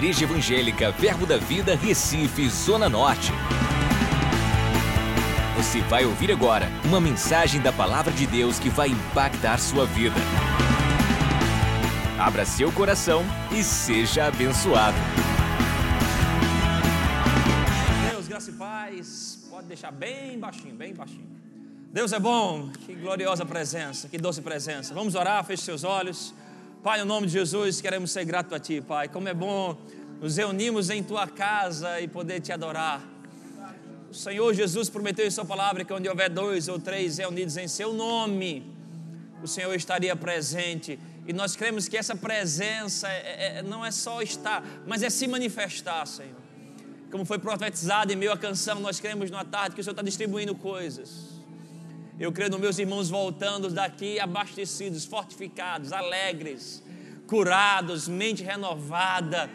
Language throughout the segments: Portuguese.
Igreja Evangélica Verbo da Vida, Recife, Zona Norte. Você vai ouvir agora uma mensagem da Palavra de Deus que vai impactar sua vida. Abra seu coração e seja abençoado. Deus, graça e paz. Pode deixar bem baixinho, bem baixinho. Deus é bom, que gloriosa presença, que doce presença. Vamos orar, feche seus olhos. Pai, no nome de Jesus, queremos ser gratos a Ti, Pai. Como é bom nos reunirmos em Tua casa e poder Te adorar. O Senhor Jesus prometeu em Sua palavra que onde houver dois ou três reunidos em Seu nome, o Senhor estaria presente. E nós cremos que essa presença é, é, não é só estar, mas é se manifestar, Senhor. Como foi profetizado em meio à canção, nós cremos na tarde que o Senhor está distribuindo coisas eu creio nos meus irmãos voltando daqui abastecidos, fortificados, alegres, curados, mente renovada,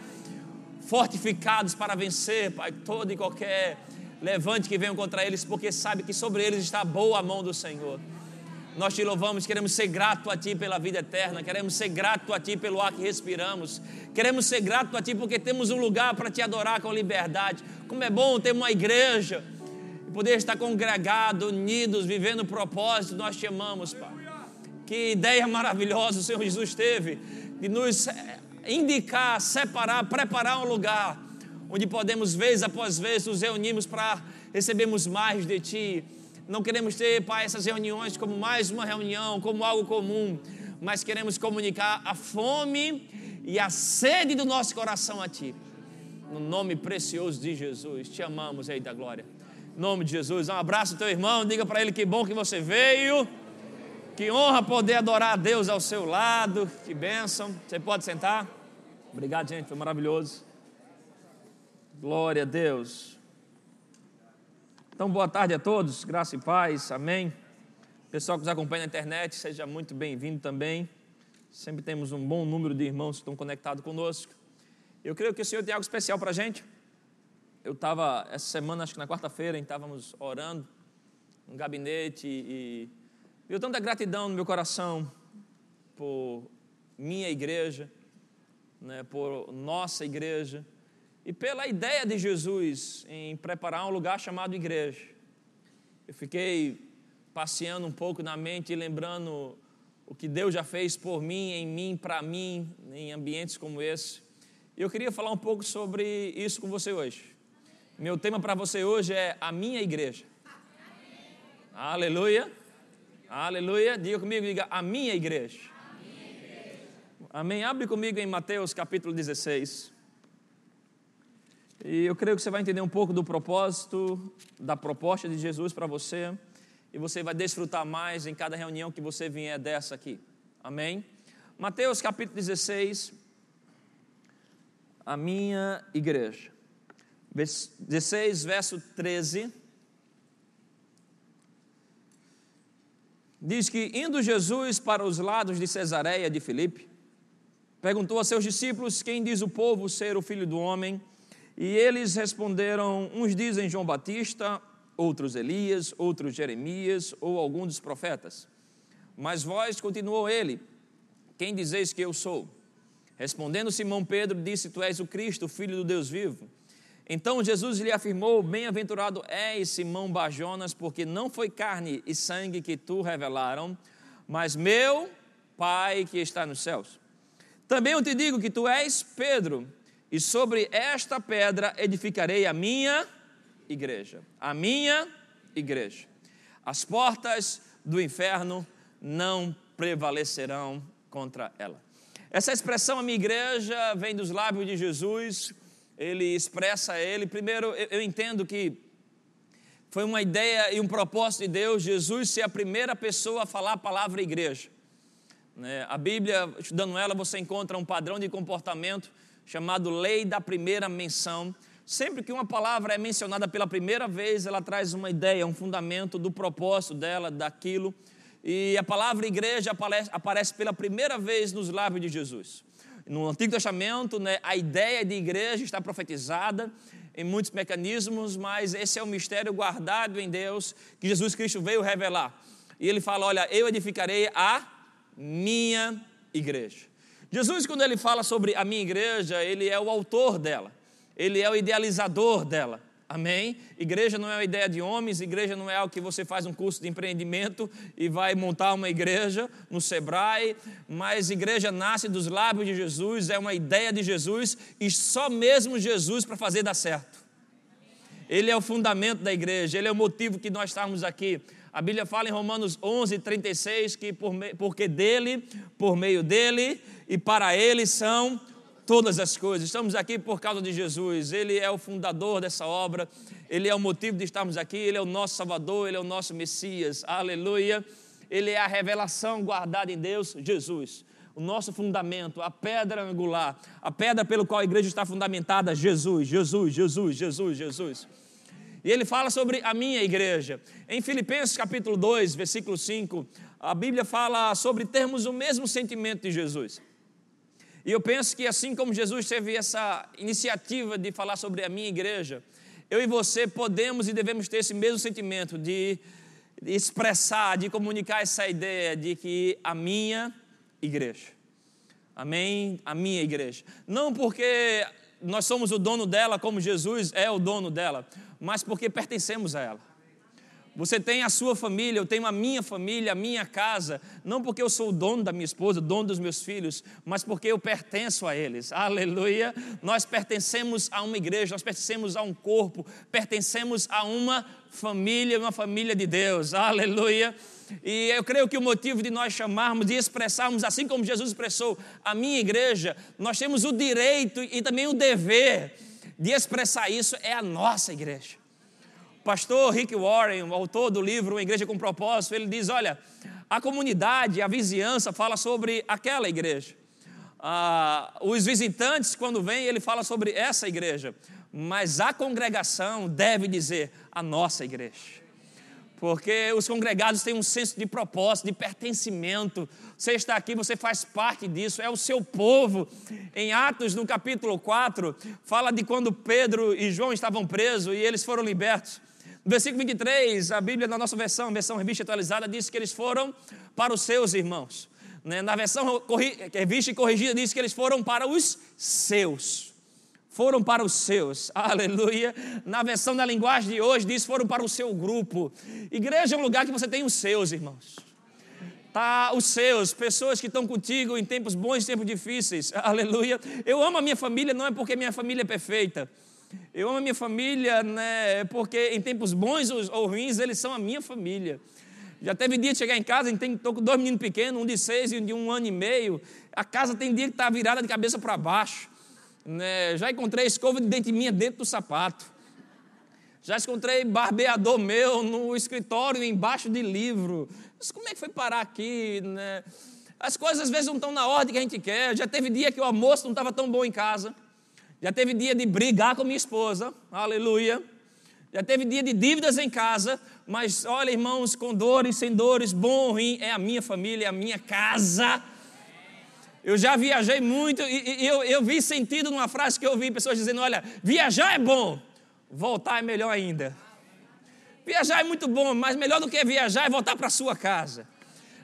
fortificados para vencer, Pai, todo e qualquer levante que venha contra eles, porque sabe que sobre eles está boa a mão do Senhor. Nós te louvamos, queremos ser grato a Ti pela vida eterna, queremos ser grato a Ti pelo ar que respiramos, queremos ser grato a Ti porque temos um lugar para Te adorar com liberdade. Como é bom ter uma igreja poder estar congregado, unidos, vivendo o propósito, nós te amamos, Pai. Que ideia maravilhosa o Senhor Jesus teve de nos eh, indicar, separar, preparar um lugar onde podemos, vez após vez, nos reunirmos para recebermos mais de Ti. Não queremos ter, Pai, essas reuniões como mais uma reunião, como algo comum, mas queremos comunicar a fome e a sede do nosso coração a Ti. No nome precioso de Jesus, te amamos, Rei da Glória. Em nome de Jesus. Um abraço ao teu irmão, diga para ele que bom que você veio. Que honra poder adorar a Deus ao seu lado. Que bênção. Você pode sentar? Obrigado, gente, foi maravilhoso. Glória a Deus. Então, boa tarde a todos, graça e paz, amém. Pessoal que nos acompanha na internet, seja muito bem-vindo também. Sempre temos um bom número de irmãos que estão conectados conosco. Eu creio que o Senhor tem algo especial para a gente eu estava, essa semana, acho que na quarta-feira, estávamos orando no gabinete e, viu tanta gratidão no meu coração por minha igreja, né, por nossa igreja e pela ideia de Jesus em preparar um lugar chamado igreja. Eu fiquei passeando um pouco na mente e lembrando o que Deus já fez por mim, em mim, para mim, em ambientes como esse. E eu queria falar um pouco sobre isso com você hoje. Meu tema para você hoje é a minha igreja. Aleluia. Aleluia. Diga comigo, diga a minha igreja. Amém. Abre comigo em Mateus capítulo 16. E eu creio que você vai entender um pouco do propósito, da proposta de Jesus para você. E você vai desfrutar mais em cada reunião que você vier dessa aqui. Amém? Mateus capítulo 16. A minha igreja. 16, verso 13. Diz que, indo Jesus para os lados de Cesareia de Filipe, perguntou a seus discípulos: Quem diz o povo ser o filho do homem? E eles responderam: Uns dizem João Batista, outros Elias, outros Jeremias ou algum dos profetas. Mas vós, continuou ele, quem dizeis que eu sou? Respondendo Simão Pedro, disse: Tu és o Cristo, filho do Deus vivo. Então Jesus lhe afirmou: Bem-aventurado és, Simão Bajonas, porque não foi carne e sangue que tu revelaram, mas meu Pai que está nos céus. Também eu te digo que tu és Pedro, e sobre esta pedra edificarei a minha igreja. A minha igreja. As portas do inferno não prevalecerão contra ela. Essa expressão, a minha igreja, vem dos lábios de Jesus ele expressa ele. Primeiro, eu entendo que foi uma ideia e um propósito de Deus, Jesus ser a primeira pessoa a falar a palavra igreja. Né, a Bíblia, estudando ela, você encontra um padrão de comportamento chamado lei da primeira menção. Sempre que uma palavra é mencionada pela primeira vez, ela traz uma ideia, um fundamento do propósito dela, daquilo. E a palavra igreja aparece, aparece pela primeira vez nos lábios de Jesus. No Antigo Testamento, né, a ideia de igreja está profetizada em muitos mecanismos, mas esse é o mistério guardado em Deus que Jesus Cristo veio revelar. E ele fala: Olha, eu edificarei a minha igreja. Jesus, quando ele fala sobre a minha igreja, ele é o autor dela, ele é o idealizador dela. Amém? Igreja não é uma ideia de homens, igreja não é algo que você faz um curso de empreendimento e vai montar uma igreja no Sebrae, mas igreja nasce dos lábios de Jesus, é uma ideia de Jesus e só mesmo Jesus para fazer dar certo. Ele é o fundamento da igreja, ele é o motivo que nós estamos aqui. A Bíblia fala em Romanos 11, 36 que por porque dele, por meio dele e para ele são todas as coisas. Estamos aqui por causa de Jesus. Ele é o fundador dessa obra, ele é o motivo de estarmos aqui, ele é o nosso Salvador, ele é o nosso Messias. Aleluia. Ele é a revelação guardada em Deus, Jesus. O nosso fundamento, a pedra angular, a pedra pelo qual a igreja está fundamentada, Jesus, Jesus, Jesus, Jesus, Jesus. E ele fala sobre a minha igreja. Em Filipenses capítulo 2, versículo 5, a Bíblia fala sobre termos o mesmo sentimento de Jesus. E eu penso que assim como Jesus teve essa iniciativa de falar sobre a minha igreja, eu e você podemos e devemos ter esse mesmo sentimento de expressar, de comunicar essa ideia de que a minha igreja. Amém? A minha igreja. Não porque nós somos o dono dela, como Jesus é o dono dela, mas porque pertencemos a ela. Você tem a sua família, eu tenho a minha família, a minha casa, não porque eu sou o dono da minha esposa, dono dos meus filhos, mas porque eu pertenço a eles. Aleluia! Nós pertencemos a uma igreja, nós pertencemos a um corpo, pertencemos a uma família, uma família de Deus. Aleluia! E eu creio que o motivo de nós chamarmos, de expressarmos, assim como Jesus expressou a minha igreja, nós temos o direito e também o dever de expressar isso, é a nossa igreja pastor Rick Warren, autor do livro Uma Igreja com Propósito, ele diz: olha, a comunidade, a vizinhança fala sobre aquela igreja. Ah, os visitantes, quando vêm, ele fala sobre essa igreja. Mas a congregação deve dizer a nossa igreja. Porque os congregados têm um senso de propósito, de pertencimento. Você está aqui, você faz parte disso, é o seu povo. Em Atos, no capítulo 4, fala de quando Pedro e João estavam presos e eles foram libertos. Versículo 23, a Bíblia, na nossa versão, versão revista atualizada, diz que eles foram para os seus irmãos. Né? Na versão revista e corrigida, diz que eles foram para os seus. Foram para os seus, aleluia. Na versão da linguagem de hoje, diz foram para o seu grupo. Igreja é um lugar que você tem os seus, irmãos. Tá, os seus, pessoas que estão contigo em tempos bons e tempos difíceis, aleluia. Eu amo a minha família, não é porque minha família é perfeita eu amo a minha família, né? Porque em tempos bons ou ruins, eles são a minha família. Já teve dia de chegar em casa, estou com dois meninos pequenos, um de seis e um de um ano e meio. A casa tem dia que está virada de cabeça para baixo. Né? Já encontrei escova de dente minha dentro do sapato. Já encontrei barbeador meu no escritório, embaixo de livro. Mas como é que foi parar aqui? Né? As coisas às vezes não estão na ordem que a gente quer. Já teve dia que o almoço não estava tão bom em casa. Já teve dia de brigar com minha esposa, aleluia. Já teve dia de dívidas em casa, mas olha, irmãos, com dores, sem dores, bom ruim, é a minha família, é a minha casa. Eu já viajei muito e, e eu, eu vi sentido numa frase que eu ouvi pessoas dizendo: olha, viajar é bom, voltar é melhor ainda. Viajar é muito bom, mas melhor do que viajar é voltar para sua casa.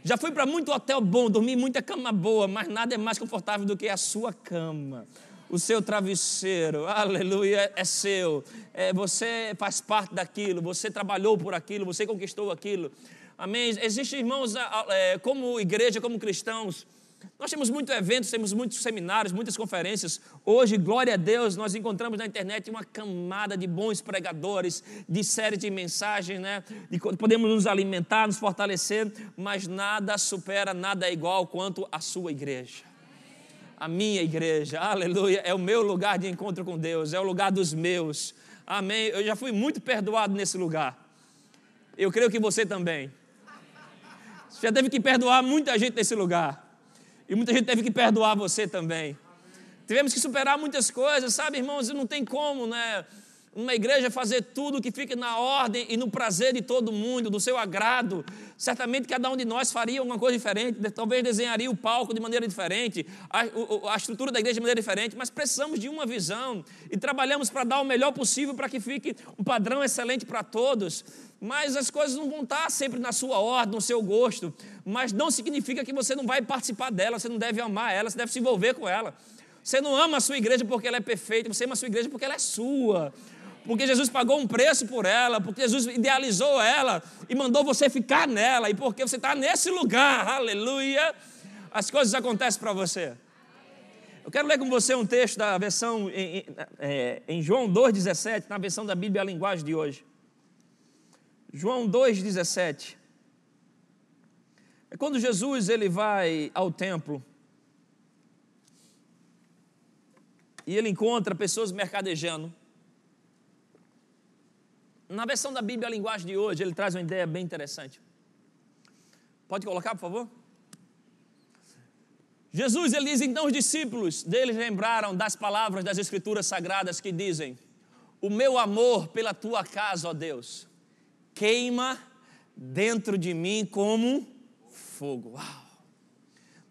Já fui para muito hotel bom, dormi muita cama boa, mas nada é mais confortável do que a sua cama o seu travesseiro, aleluia, é seu. É, você faz parte daquilo, você trabalhou por aquilo, você conquistou aquilo. Amém? Existem irmãos, é, como igreja, como cristãos, nós temos muitos eventos, temos muitos seminários, muitas conferências. Hoje, glória a Deus, nós encontramos na internet uma camada de bons pregadores, de série de mensagens, né? De, podemos nos alimentar, nos fortalecer, mas nada supera, nada é igual quanto a sua igreja a minha igreja, aleluia, é o meu lugar de encontro com Deus, é o lugar dos meus, amém. Eu já fui muito perdoado nesse lugar, eu creio que você também. Você já teve que perdoar muita gente nesse lugar, e muita gente teve que perdoar você também. Tivemos que superar muitas coisas, sabe, irmãos? Não tem como, né? Uma igreja fazer tudo que fique na ordem e no prazer de todo mundo, do seu agrado. Certamente cada um de nós faria alguma coisa diferente, talvez desenharia o palco de maneira diferente, a, a estrutura da igreja de maneira diferente, mas precisamos de uma visão e trabalhamos para dar o melhor possível para que fique um padrão excelente para todos. mas as coisas não vão estar sempre na sua ordem, no seu gosto. Mas não significa que você não vai participar dela, você não deve amar ela, você deve se envolver com ela. Você não ama a sua igreja porque ela é perfeita, você ama a sua igreja porque ela é sua. Porque Jesus pagou um preço por ela, porque Jesus idealizou ela e mandou você ficar nela, e porque você está nesse lugar, aleluia, as coisas acontecem para você. Eu quero ler com você um texto da versão em, em, é, em João 2,17, na versão da Bíblia, a linguagem de hoje. João 2,17. É quando Jesus ele vai ao templo e ele encontra pessoas mercadejando. Na versão da Bíblia, a linguagem de hoje, ele traz uma ideia bem interessante. Pode colocar, por favor? Jesus, ele diz, então os discípulos deles lembraram das palavras das Escrituras Sagradas que dizem: O meu amor pela tua casa, ó Deus, queima dentro de mim como fogo. Uau!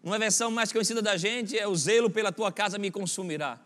Uma versão mais conhecida da gente é: O zelo pela tua casa me consumirá.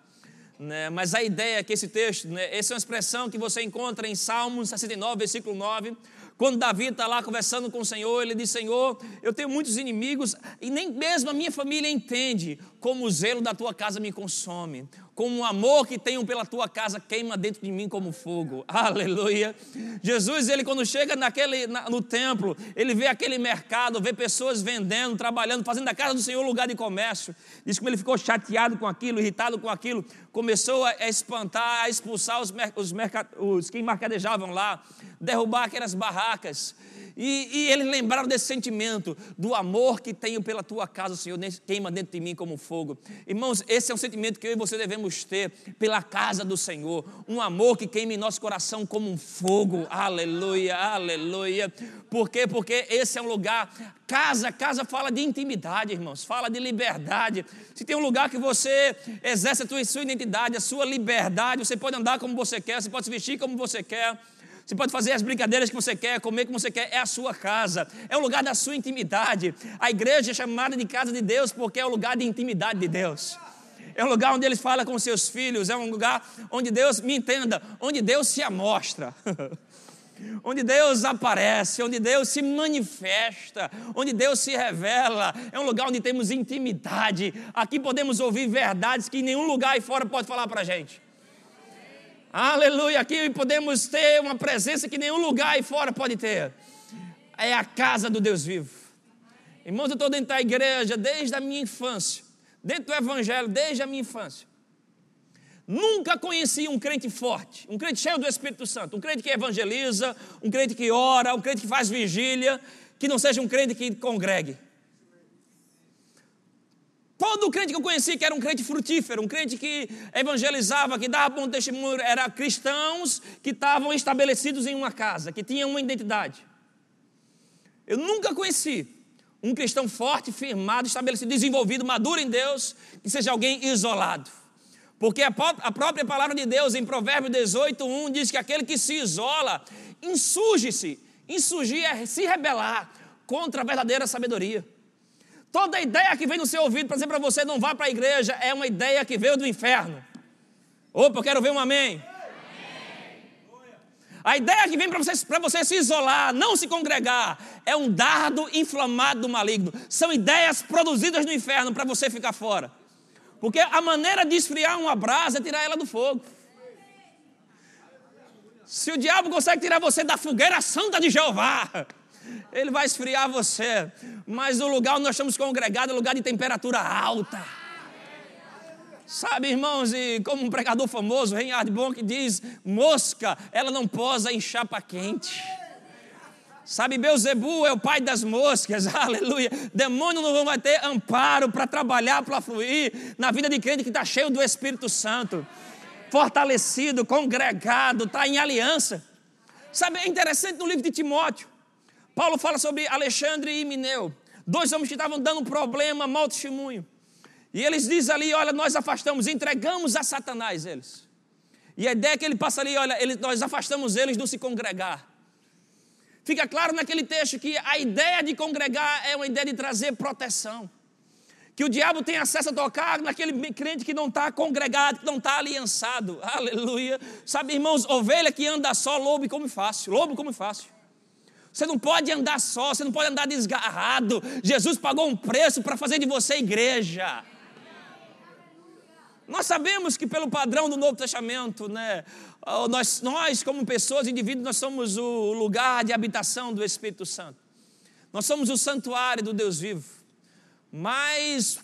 Né? Mas a ideia é que esse texto, né, essa é uma expressão que você encontra em Salmos 69, versículo 9 quando Davi está lá conversando com o Senhor, ele diz: Senhor, eu tenho muitos inimigos e nem mesmo a minha família entende como o zelo da tua casa me consome, como o amor que tenho pela tua casa queima dentro de mim como fogo. Aleluia. Jesus, ele quando chega naquele, no templo, ele vê aquele mercado, vê pessoas vendendo, trabalhando, fazendo da casa do Senhor lugar de comércio. Diz como ele ficou chateado com aquilo, irritado com aquilo, começou a, espantar, a expulsar os, os, os que mercadejavam lá, derrubar aquelas barracas. E, e, eles lembraram desse sentimento, do amor que tenho pela tua casa, Senhor, queima dentro de mim como fogo. Irmãos, esse é um sentimento que eu e você devemos ter pela casa do Senhor. Um amor que queima em nosso coração como um fogo. Aleluia, aleluia. Por quê? Porque esse é um lugar. Casa, casa fala de intimidade, irmãos, fala de liberdade. Se tem um lugar que você exerce a sua identidade, a sua liberdade, você pode andar como você quer, você pode se vestir como você quer. Você pode fazer as brincadeiras que você quer, comer como você quer, é a sua casa, é o lugar da sua intimidade. A igreja é chamada de casa de Deus porque é o lugar de intimidade de Deus. É um lugar onde eles falam com seus filhos, é um lugar onde Deus, me entenda, onde Deus se amostra. onde Deus aparece, onde Deus se manifesta, onde Deus se revela, é um lugar onde temos intimidade. Aqui podemos ouvir verdades que nenhum lugar aí fora pode falar para a gente. Aleluia. Aqui podemos ter uma presença que nenhum lugar aí fora pode ter. É a casa do Deus vivo. Irmãos, eu estou dentro da igreja desde a minha infância, dentro do evangelho desde a minha infância. Nunca conheci um crente forte, um crente cheio do Espírito Santo, um crente que evangeliza, um crente que ora, um crente que faz vigília, que não seja um crente que congregue. Todo crente que eu conheci que era um crente frutífero, um crente que evangelizava, que dava bom testemunho, eram cristãos que estavam estabelecidos em uma casa, que tinham uma identidade. Eu nunca conheci um cristão forte, firmado, estabelecido, desenvolvido, maduro em Deus, que seja alguém isolado. Porque a própria palavra de Deus, em Provérbios 18, 1, diz que aquele que se isola, insurge-se. Insurgir é se rebelar contra a verdadeira sabedoria. Toda ideia que vem no seu ouvido para dizer para você não vá para a igreja é uma ideia que veio do inferno. Opa, eu quero ver um amém. A ideia que vem para você, você se isolar, não se congregar, é um dardo inflamado do maligno. São ideias produzidas no inferno para você ficar fora. Porque a maneira de esfriar uma brasa é tirar ela do fogo. Se o diabo consegue tirar você da fogueira santa de Jeová, ele vai esfriar você. Mas o lugar onde nós estamos congregados é lugar de temperatura alta. Sabe, irmãos, e como um pregador famoso, Reinhard Bonk diz: mosca, ela não posa em chapa quente. Sabe, Beuzebu é o pai das moscas, aleluia. Demônio não vai ter amparo para trabalhar, para fluir na vida de crente que está cheio do Espírito Santo, fortalecido, congregado, está em aliança. Sabe, é interessante no livro de Timóteo, Paulo fala sobre Alexandre e Mineu, dois homens que estavam dando problema, mau testemunho. E eles dizem ali: olha, nós afastamos, entregamos a Satanás eles. E a ideia é que ele passa ali: olha, ele, nós afastamos eles do se congregar. Fica claro naquele texto que a ideia de congregar é uma ideia de trazer proteção. Que o diabo tem acesso a tocar naquele crente que não está congregado, que não está aliançado. Aleluia. Sabe, irmãos, ovelha que anda só, lobo come fácil. Lobo come fácil. Você não pode andar só, você não pode andar desgarrado. Jesus pagou um preço para fazer de você igreja. Nós sabemos que pelo padrão do Novo Testamento, né, nós, nós como pessoas, indivíduos, nós somos o lugar de habitação do Espírito Santo. Nós somos o santuário do Deus vivo. Mas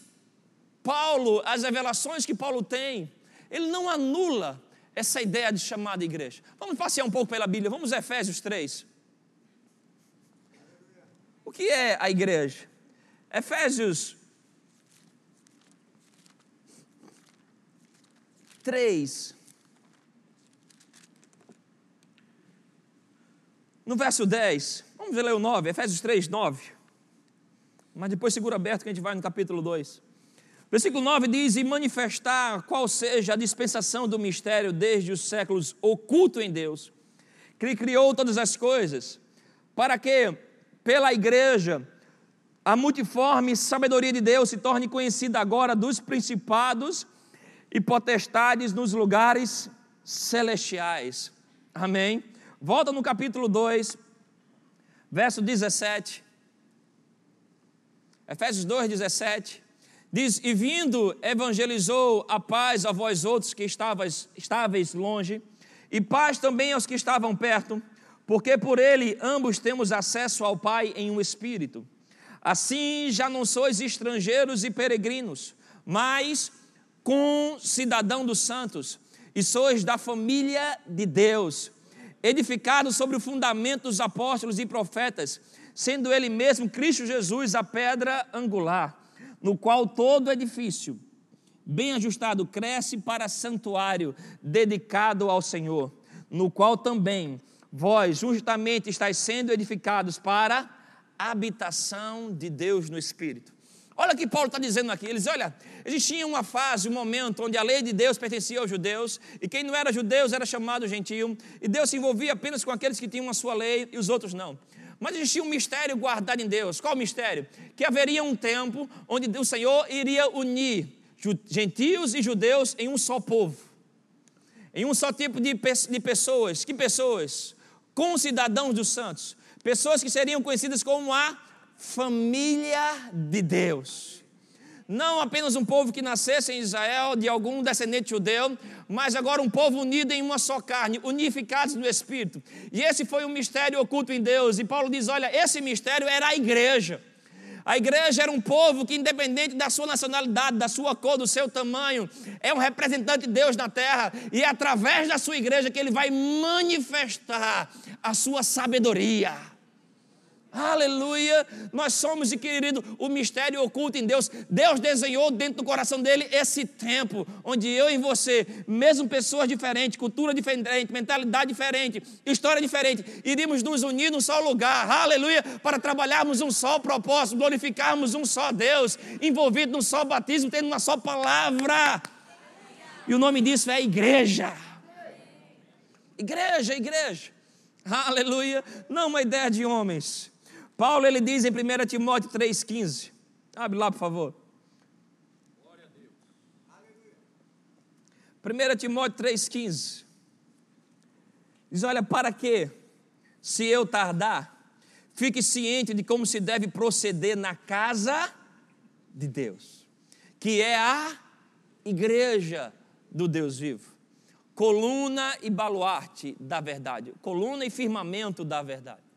Paulo, as revelações que Paulo tem, ele não anula essa ideia de chamada igreja. Vamos passear um pouco pela Bíblia, vamos a Efésios 3. O que é a igreja? Efésios 3. No verso 10, vamos ler o 9, Efésios 3, 9. Mas depois segura aberto que a gente vai no capítulo 2. Versículo 9 diz: E manifestar qual seja a dispensação do mistério desde os séculos oculto em Deus, que criou todas as coisas, para que pela igreja, a multiforme sabedoria de Deus se torne conhecida agora dos principados e potestades nos lugares celestiais. Amém? Volta no capítulo 2, verso 17. Efésios 2, 17. Diz: E vindo, evangelizou a paz a vós outros que estavais, longe, e paz também aos que estavam perto porque por ele ambos temos acesso ao Pai em um espírito. Assim já não sois estrangeiros e peregrinos, mas com cidadão dos santos, e sois da família de Deus, edificados sobre o fundamento dos apóstolos e profetas, sendo ele mesmo Cristo Jesus a pedra angular, no qual todo edifício, bem ajustado, cresce para santuário dedicado ao Senhor, no qual também vós justamente estáis sendo edificados para a habitação de Deus no Espírito. Olha o que Paulo está dizendo aqui. Eles, olha, existia uma fase, um momento onde a lei de Deus pertencia aos judeus, e quem não era judeus era chamado gentio, e Deus se envolvia apenas com aqueles que tinham a sua lei e os outros não. Mas existia um mistério guardado em Deus. Qual o mistério? Que haveria um tempo onde o Senhor iria unir gentios e judeus em um só povo, em um só tipo de pessoas. Que pessoas? Concidadãos dos santos, pessoas que seriam conhecidas como a família de Deus. Não apenas um povo que nascesse em Israel, de algum descendente judeu, mas agora um povo unido em uma só carne, unificados no Espírito. E esse foi um mistério oculto em Deus. E Paulo diz: olha, esse mistério era a igreja. A igreja era um povo que, independente da sua nacionalidade, da sua cor, do seu tamanho, é um representante de Deus na terra, e é através da sua igreja que ele vai manifestar a sua sabedoria. Aleluia! Nós somos, e querido, o mistério oculto em Deus. Deus desenhou dentro do coração dele esse tempo, onde eu e você, mesmo pessoas diferentes, cultura diferente, mentalidade diferente, história diferente, iríamos nos unir num só lugar, aleluia, para trabalharmos um só propósito, glorificarmos um só Deus, envolvido num só batismo, tendo uma só palavra. E o nome disso é igreja. Igreja, igreja. Aleluia. Não uma ideia de homens Paulo ele diz em 1 Timóteo 3,15. Abre lá, por favor. Glória a Deus. 1 Timóteo 3,15. Diz: Olha, para que, se eu tardar, fique ciente de como se deve proceder na casa de Deus, que é a igreja do Deus vivo. Coluna e baluarte da verdade, coluna e firmamento da verdade.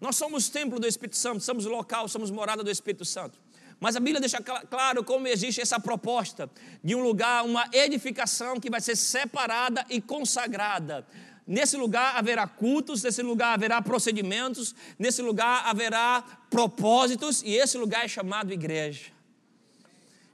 Nós somos templo do Espírito Santo, somos local, somos morada do Espírito Santo. Mas a Bíblia deixa claro como existe essa proposta de um lugar, uma edificação que vai ser separada e consagrada. Nesse lugar haverá cultos, nesse lugar haverá procedimentos, nesse lugar haverá propósitos, e esse lugar é chamado igreja.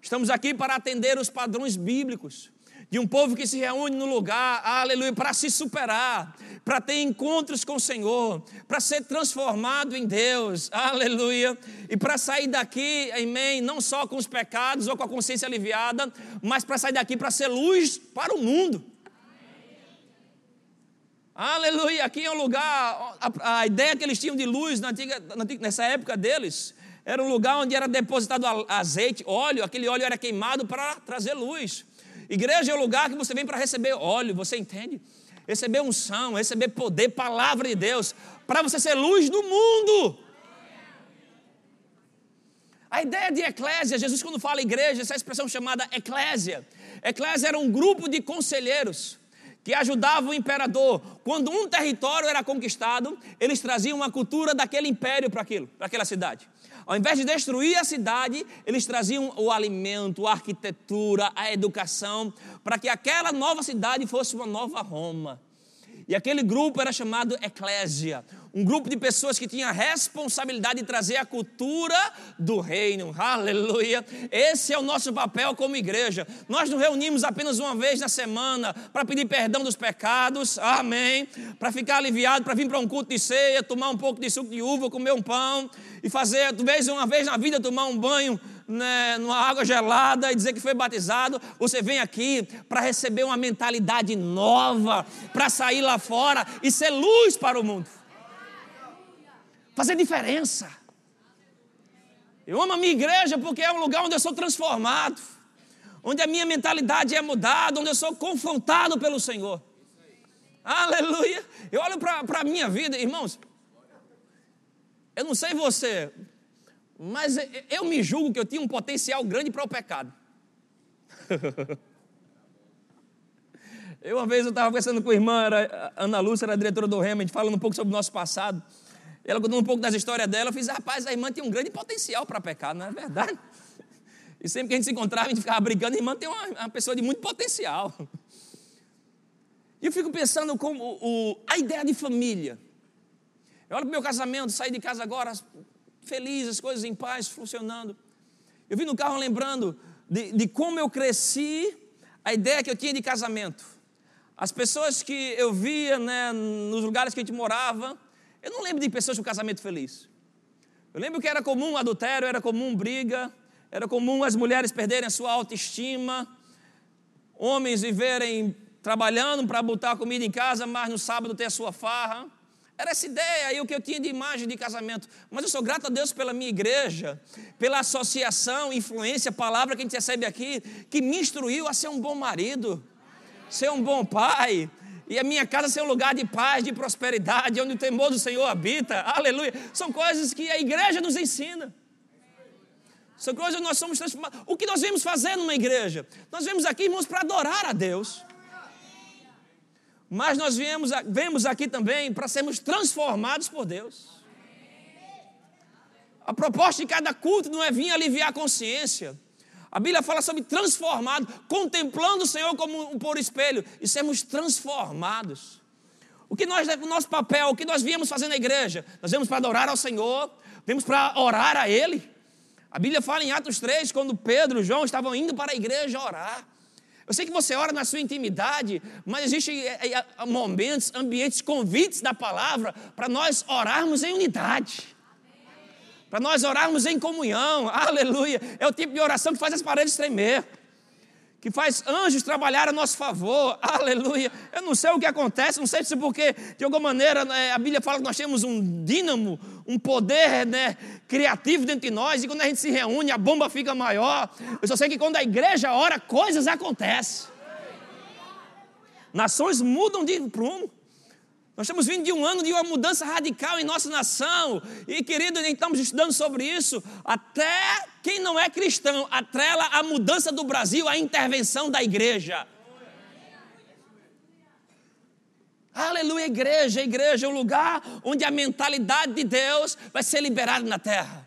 Estamos aqui para atender os padrões bíblicos de um povo que se reúne no lugar, aleluia, para se superar, para ter encontros com o Senhor, para ser transformado em Deus, aleluia, e para sair daqui, amém, não só com os pecados ou com a consciência aliviada, mas para sair daqui para ser luz para o mundo. Aleluia, aqui é um lugar, a, a, ideia que eles tinham de luz na antiga, nessa época deles, era um lugar onde era depositado azeite, óleo, aquele óleo era queimado para trazer luz. Igreja é o lugar que você vem para receber óleo, você entende? receber unção, receber poder, palavra de Deus, para você ser luz do mundo. A ideia de eclésia, Jesus quando fala igreja, essa expressão chamada eclésia. Eclésia era um grupo de conselheiros que ajudavam o imperador. Quando um território era conquistado, eles traziam uma cultura daquele império para aquilo, para aquela cidade. Ao invés de destruir a cidade, eles traziam o alimento, a arquitetura, a educação, para que aquela nova cidade fosse uma nova Roma. E aquele grupo era chamado Eclésia, um grupo de pessoas que tinha a responsabilidade de trazer a cultura do reino. Aleluia! Esse é o nosso papel como igreja. Nós nos reunimos apenas uma vez na semana para pedir perdão dos pecados, amém. Para ficar aliviado, para vir para um culto de ceia, tomar um pouco de suco de uva, comer um pão e fazer, talvez uma vez na vida, tomar um banho né, numa água gelada e dizer que foi batizado, você vem aqui para receber uma mentalidade nova, para sair lá fora e ser luz para o mundo fazer diferença. Eu amo a minha igreja porque é um lugar onde eu sou transformado, onde a minha mentalidade é mudada, onde eu sou confrontado pelo Senhor. Aleluia! Eu olho para a minha vida, irmãos. Eu não sei você, mas eu me julgo que eu tinha um potencial grande para o pecado. eu uma vez eu estava conversando com a irmã, era, Ana Lúcia, era diretora do Rema, a gente falando um pouco sobre o nosso passado. Ela contando um pouco das histórias dela, eu fiz, rapaz, a irmã tem um grande potencial para pecar, não é verdade? E sempre que a gente se encontrava, a gente ficava brigando, a irmã tem uma, uma pessoa de muito potencial. E eu fico pensando como o, a ideia de família. Eu olho para o meu casamento, saí de casa agora, feliz, as coisas em paz, funcionando. Eu vim no carro lembrando de, de como eu cresci, a ideia que eu tinha de casamento. As pessoas que eu via né, nos lugares que a gente morava, eu não lembro de pessoas com casamento feliz. Eu lembro que era comum adultério, era comum briga, era comum as mulheres perderem a sua autoestima, homens viverem trabalhando para botar comida em casa, mas no sábado ter a sua farra. Era essa ideia aí o que eu tinha de imagem de casamento. Mas eu sou grato a Deus pela minha igreja, pela associação, influência, palavra que a gente recebe aqui, que me instruiu a ser um bom marido, ser um bom pai, e a minha casa ser um lugar de paz, de prosperidade, onde o temor do Senhor habita. Aleluia. São coisas que a igreja nos ensina. São coisas que nós somos transformados. O que nós vemos fazer numa igreja? Nós vemos aqui, irmãos, para adorar a Deus. Mas nós viemos, vemos aqui também para sermos transformados por Deus. A proposta de cada culto não é vir aliviar a consciência. A Bíblia fala sobre transformado, contemplando o Senhor como um por espelho e sermos transformados. O que nós, o nosso papel, o que nós viemos fazer na igreja? Nós viemos para adorar ao Senhor, viemos para orar a Ele. A Bíblia fala em Atos 3, quando Pedro e João estavam indo para a igreja orar. Eu sei que você ora na sua intimidade, mas existem é, é, momentos, ambientes, convites da palavra para nós orarmos em unidade para nós orarmos em comunhão, aleluia. É o tipo de oração que faz as paredes tremer, que faz anjos trabalhar a nosso favor, aleluia. Eu não sei o que acontece, não sei se porque, de alguma maneira, né, a Bíblia fala que nós temos um dínamo, um poder né, criativo dentro de nós, e quando a gente se reúne, a bomba fica maior. Eu só sei que quando a igreja ora, coisas acontecem. Nações mudam de prumo. Nós estamos vindo de um ano de uma mudança radical em nossa nação. E, querido, estamos estudando sobre isso. Até quem não é cristão atrela a mudança do Brasil à intervenção da igreja. Aleluia, igreja, igreja é o lugar onde a mentalidade de Deus vai ser liberada na terra.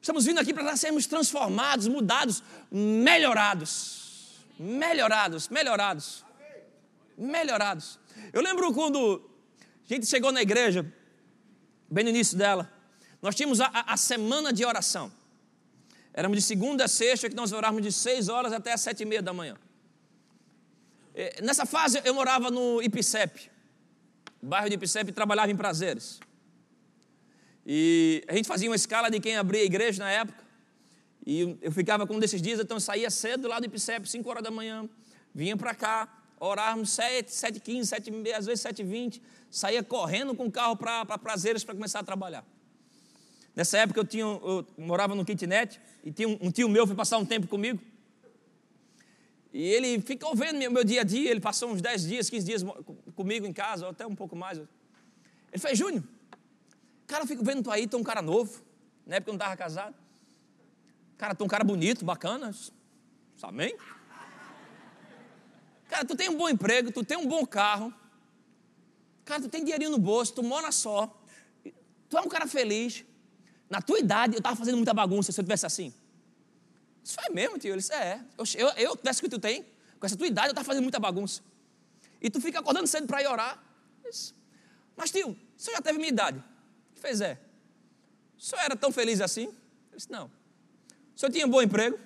Estamos vindo aqui para sermos transformados, mudados, melhorados. Melhorados, melhorados melhorados. Eu lembro quando a gente chegou na igreja, bem no início dela, nós tínhamos a, a semana de oração. Éramos de segunda a sexta, que nós orávamos de seis horas até as sete e meia da manhã. Nessa fase eu morava no Ipicep, bairro de Ipicep, e trabalhava em prazeres. E a gente fazia uma escala de quem abria a igreja na época. E eu ficava com um desses dias, então eu saía cedo lá do Ipicep, 5 horas da manhã, vinha para cá, orávamos 7, 7 15, 7 meia, às vezes 7 20, saía correndo com o carro para pra prazeres para começar a trabalhar. Nessa época eu, tinha, eu morava no kitnet e tinha um, um tio meu foi passar um tempo comigo. E ele ficou vendo meu, meu dia a dia, ele passou uns 10 dias, 15 dias comigo em casa, ou até um pouco mais. Ele fez, Júnior, cara, eu fico vendo tu aí, tu é um cara novo, na época eu não estava casado. Cara, tu é um cara bonito, bacana, amém? Cara, tu tem um bom emprego, tu tem um bom carro. Cara, tu tem dinheirinho no bolso, tu mora só. Tu é um cara feliz. Na tua idade, eu estava fazendo muita bagunça se eu tivesse assim. Isso foi mesmo, tio. Ele disse, é. Eu, eu, tivesse que tu tem, com essa tua idade, eu estava fazendo muita bagunça. E tu fica acordando cedo para ir orar. Disse, Mas, tio, o senhor já teve minha idade? Ele fez, é. O senhor era tão feliz assim? Ele disse, não. O senhor tinha um bom emprego?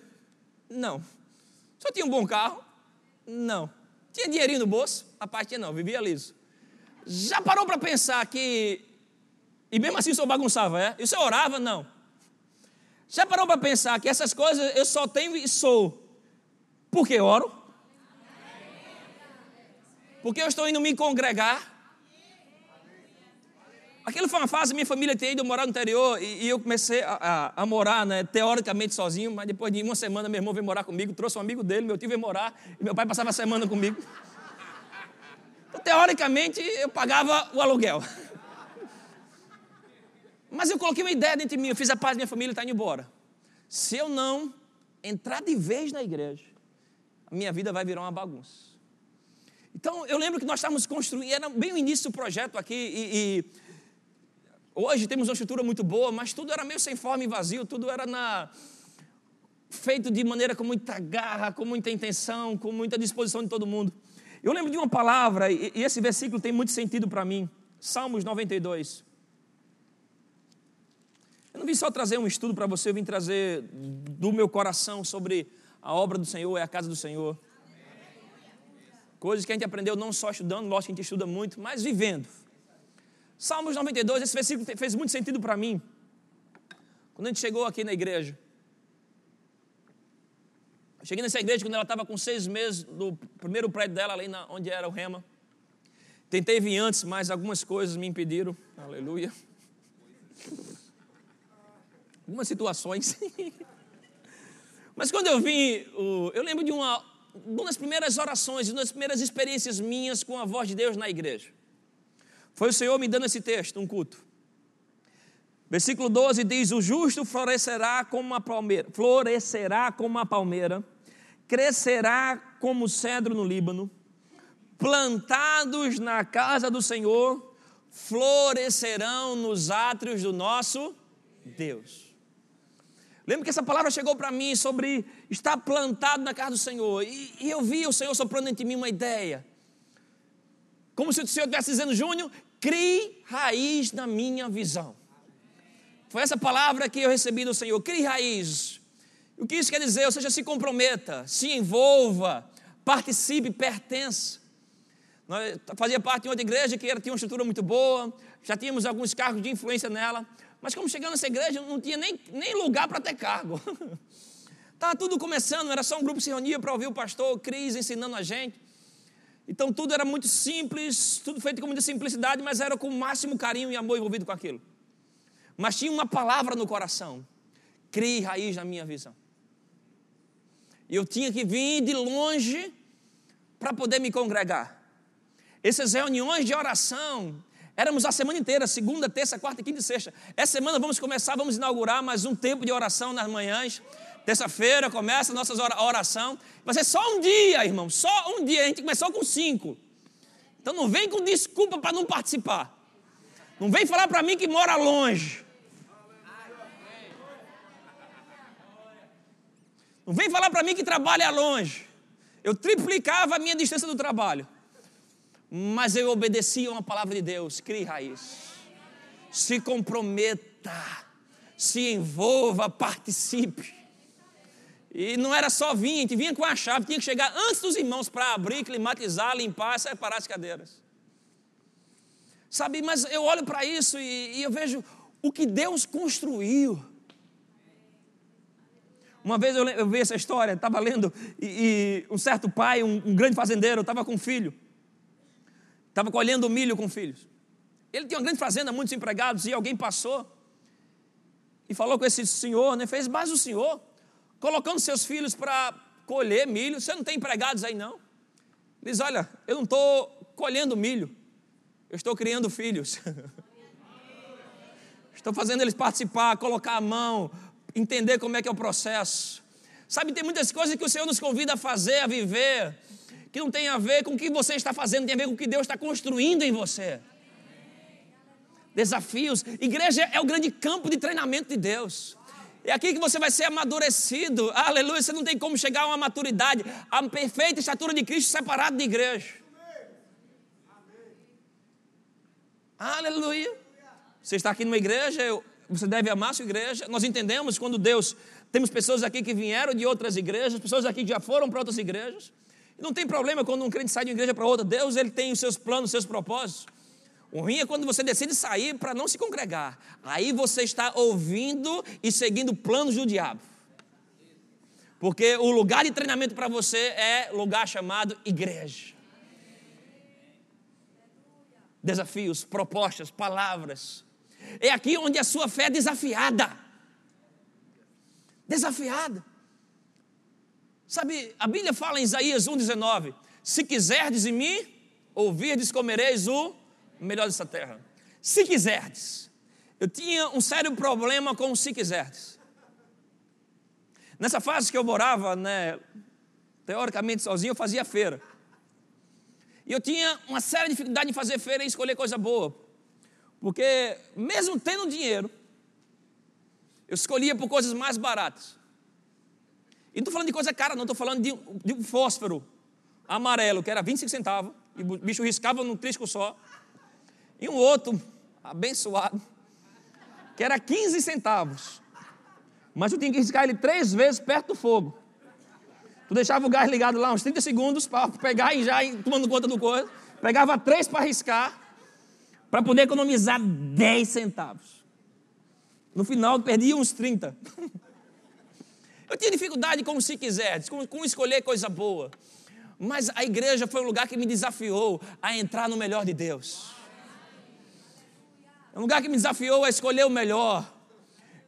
Não. O senhor tinha um bom carro? Não. Tinha dinheirinho no bolso? A parte não, vivia liso. Já parou para pensar que. E mesmo assim o senhor bagunçava, é? E o senhor orava? Não. Já parou para pensar que essas coisas eu só tenho e sou porque oro? Porque eu estou indo me congregar? Aquilo foi uma fase, minha família tinha ido morar no interior e, e eu comecei a, a, a, morar, né, teoricamente sozinho, mas depois de uma semana meu irmão veio morar comigo, trouxe um amigo dele, meu tio veio morar e meu pai passava a semana comigo. Então, teoricamente, eu pagava o aluguel. Mas eu coloquei uma ideia dentro de mim, eu fiz a paz minha família está indo embora. Se eu não entrar de vez na igreja, a minha vida vai virar uma bagunça. Então, eu lembro que nós estávamos construindo, era bem o início do projeto aqui, e, e Hoje temos uma estrutura muito boa, mas tudo era meio sem forma e vazio, tudo era na feito de maneira com muita garra, com muita intenção, com muita disposição de todo mundo. Eu lembro de uma palavra, e esse versículo tem muito sentido para mim. Salmos 92. Eu não vim só trazer um estudo para você, eu vim trazer do meu coração sobre a obra do Senhor, é a casa do Senhor. Coisas que a gente aprendeu não só estudando, lógico que a gente estuda muito, mas vivendo. Salmos 92, esse versículo fez muito sentido para mim. Quando a gente chegou aqui na igreja. Eu cheguei nessa igreja quando ela estava com seis meses no primeiro prédio dela, ali na, onde era o Rema. Tentei vir antes, mas algumas coisas me impediram. Aleluia. Algumas situações. mas quando eu vim, eu lembro de uma, uma das primeiras orações, uma das primeiras experiências minhas com a voz de Deus na igreja. Foi o Senhor me dando esse texto, um culto. Versículo 12 diz: O justo florescerá como uma palmeira, florescerá como uma palmeira, crescerá como cedro no Líbano, plantados na casa do Senhor, florescerão nos átrios do nosso Deus. Lembra que essa palavra chegou para mim sobre estar plantado na casa do Senhor, e, e eu vi o Senhor soprando em mim uma ideia. Como se o Senhor estivesse dizendo, Júnior, crie raiz na minha visão. Foi essa palavra que eu recebi do Senhor, crie raiz. O que isso quer dizer? Ou seja, se comprometa, se envolva, participe, pertença. Nós fazia parte de outra igreja que era, tinha uma estrutura muito boa, já tínhamos alguns cargos de influência nela, mas como chegando nessa igreja, não tinha nem, nem lugar para ter cargo. Estava tudo começando, era só um grupo que se reunia para ouvir o pastor Cris ensinando a gente. Então tudo era muito simples, tudo feito com muita simplicidade, mas era com o máximo carinho e amor envolvido com aquilo. Mas tinha uma palavra no coração: crie raiz na minha visão. E eu tinha que vir de longe para poder me congregar. Essas reuniões de oração, éramos a semana inteira, segunda, terça, quarta, quinta e sexta. Essa semana vamos começar, vamos inaugurar mais um tempo de oração nas manhãs. Terça-feira começa a nossa oração. Vai ser só um dia, irmão. Só um dia. A gente começou com cinco. Então não vem com desculpa para não participar. Não vem falar para mim que mora longe. Não vem falar para mim que trabalha longe. Eu triplicava a minha distância do trabalho. Mas eu obedecia uma palavra de Deus. Crie raiz. Se comprometa. Se envolva, participe. E não era só vir, a gente vinha com a chave, tinha que chegar antes dos irmãos para abrir, climatizar, limpar, separar as cadeiras. Sabe, mas eu olho para isso e, e, eu vejo o que Deus construiu. Uma vez eu, eu vi essa história, estava lendo, e, e, um certo pai, um, um grande fazendeiro, estava com um filho, estava colhendo milho com filhos. Ele tinha uma grande fazenda, muitos empregados, e alguém passou e falou com esse senhor, né, fez, mas o senhor colocando seus filhos para colher milho. Você não tem empregados aí, não? Diz: Olha, eu não estou colhendo milho, eu estou criando filhos. estou fazendo eles participar, colocar a mão, entender como é que é o processo. Sabe, tem muitas coisas que o Senhor nos convida a fazer, a viver, que não tem a ver com o que você está fazendo, tem a ver com o que Deus está construindo em você. Desafios. Igreja é o grande campo de treinamento de Deus. É aqui que você vai ser amadurecido. Aleluia. Você não tem como chegar a uma maturidade, a perfeita estatura de Cristo separado de igreja. Aleluia. Você está aqui numa igreja, você deve amar sua igreja. Nós entendemos quando Deus temos pessoas aqui que vieram de outras igrejas, pessoas aqui que já foram para outras igrejas. Não tem problema quando um crente sai de uma igreja para outra. Deus ele tem os seus planos, os seus propósitos. O ruim é quando você decide sair para não se congregar. Aí você está ouvindo e seguindo planos do diabo. Porque o lugar de treinamento para você é lugar chamado igreja. Desafios, propostas, palavras. É aqui onde a sua fé é desafiada desafiada. Sabe, a Bíblia fala em Isaías 1,19: Se quiserdes em mim, ouvirdes, comereis o melhor dessa terra. Se quiserdes. Eu tinha um sério problema com o se quiserdes. Nessa fase que eu morava, né, teoricamente sozinho, eu fazia feira. E eu tinha uma séria dificuldade em fazer feira e escolher coisa boa. Porque, mesmo tendo dinheiro, eu escolhia por coisas mais baratas. E não estou falando de coisa cara, não, estou falando de, de, um fósforo amarelo, que era 25 centavos, e o bicho riscava num trisco só. E um outro, abençoado, que era 15 centavos. Mas eu tinha que riscar ele três vezes perto do fogo. Tu deixava o gás ligado lá uns 30 segundos para pegar e já tomando conta do coisa. Pegava três para riscar, para poder economizar 10 centavos. No final, perdi uns 30. Eu tinha dificuldade com se quiser, com, com escolher coisa boa. Mas a igreja foi um lugar que me desafiou a entrar no melhor de Deus. É um lugar que me desafiou a escolher o melhor.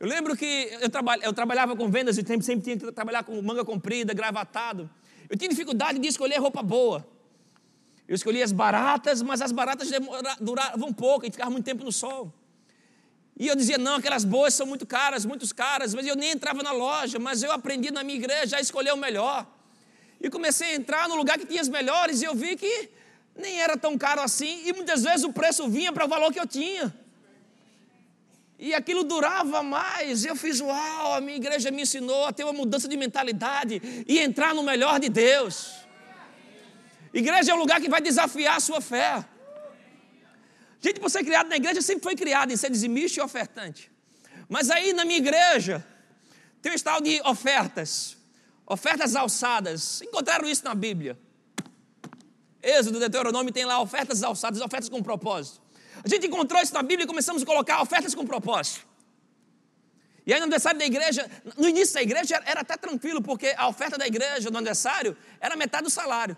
Eu lembro que eu, eu trabalhava com vendas e sempre, sempre tinha que trabalhar com manga comprida, gravatado. Eu tinha dificuldade de escolher roupa boa. Eu escolhi as baratas, mas as baratas duravam pouco e ficavam muito tempo no sol. E eu dizia, não, aquelas boas são muito caras, muito caras, mas eu nem entrava na loja, mas eu aprendi na minha igreja a escolher o melhor. E comecei a entrar no lugar que tinha as melhores e eu vi que nem era tão caro assim, e muitas vezes o preço vinha para o valor que eu tinha. E aquilo durava mais. Eu fiz, uau, a minha igreja me ensinou a ter uma mudança de mentalidade e entrar no melhor de Deus. Igreja é um lugar que vai desafiar a sua fé. Gente, você é criado na igreja sempre foi criado em ser dizimista e ofertante. Mas aí na minha igreja tem um estado de ofertas, ofertas alçadas. Encontraram isso na Bíblia. Êxodo, Deuteronômio tem lá ofertas alçadas, ofertas com propósito. A gente encontrou isso na Bíblia e começamos a colocar ofertas com propósito. E aí no aniversário da igreja, no início da igreja era até tranquilo, porque a oferta da igreja no aniversário era metade do salário.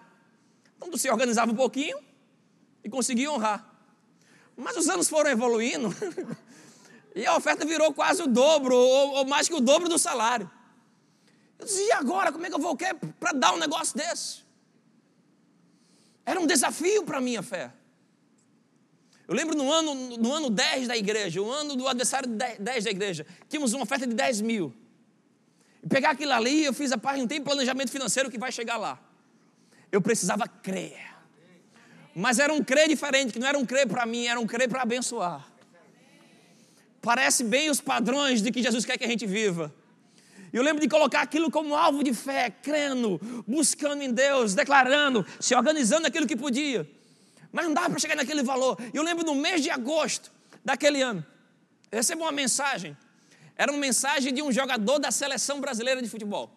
Então você organizava um pouquinho e conseguia honrar. Mas os anos foram evoluindo e a oferta virou quase o dobro, ou, ou mais que o dobro do salário. Eu dizia, e agora? Como é que eu vou para dar um negócio desse? Era um desafio para a minha fé. Eu lembro no ano, no ano 10 da igreja, o ano do adversário 10 da igreja, tínhamos uma oferta de 10 mil. E pegar aquilo ali, eu fiz a parte, não tem planejamento financeiro que vai chegar lá. Eu precisava crer. Mas era um crer diferente, que não era um crer para mim, era um crer para abençoar. Parece bem os padrões de que Jesus quer que a gente viva. Eu lembro de colocar aquilo como alvo de fé, crendo, buscando em Deus, declarando, se organizando aquilo que podia. Mas não dava para chegar naquele valor. Eu lembro no mês de agosto daquele ano, eu recebi uma mensagem. Era uma mensagem de um jogador da seleção brasileira de futebol.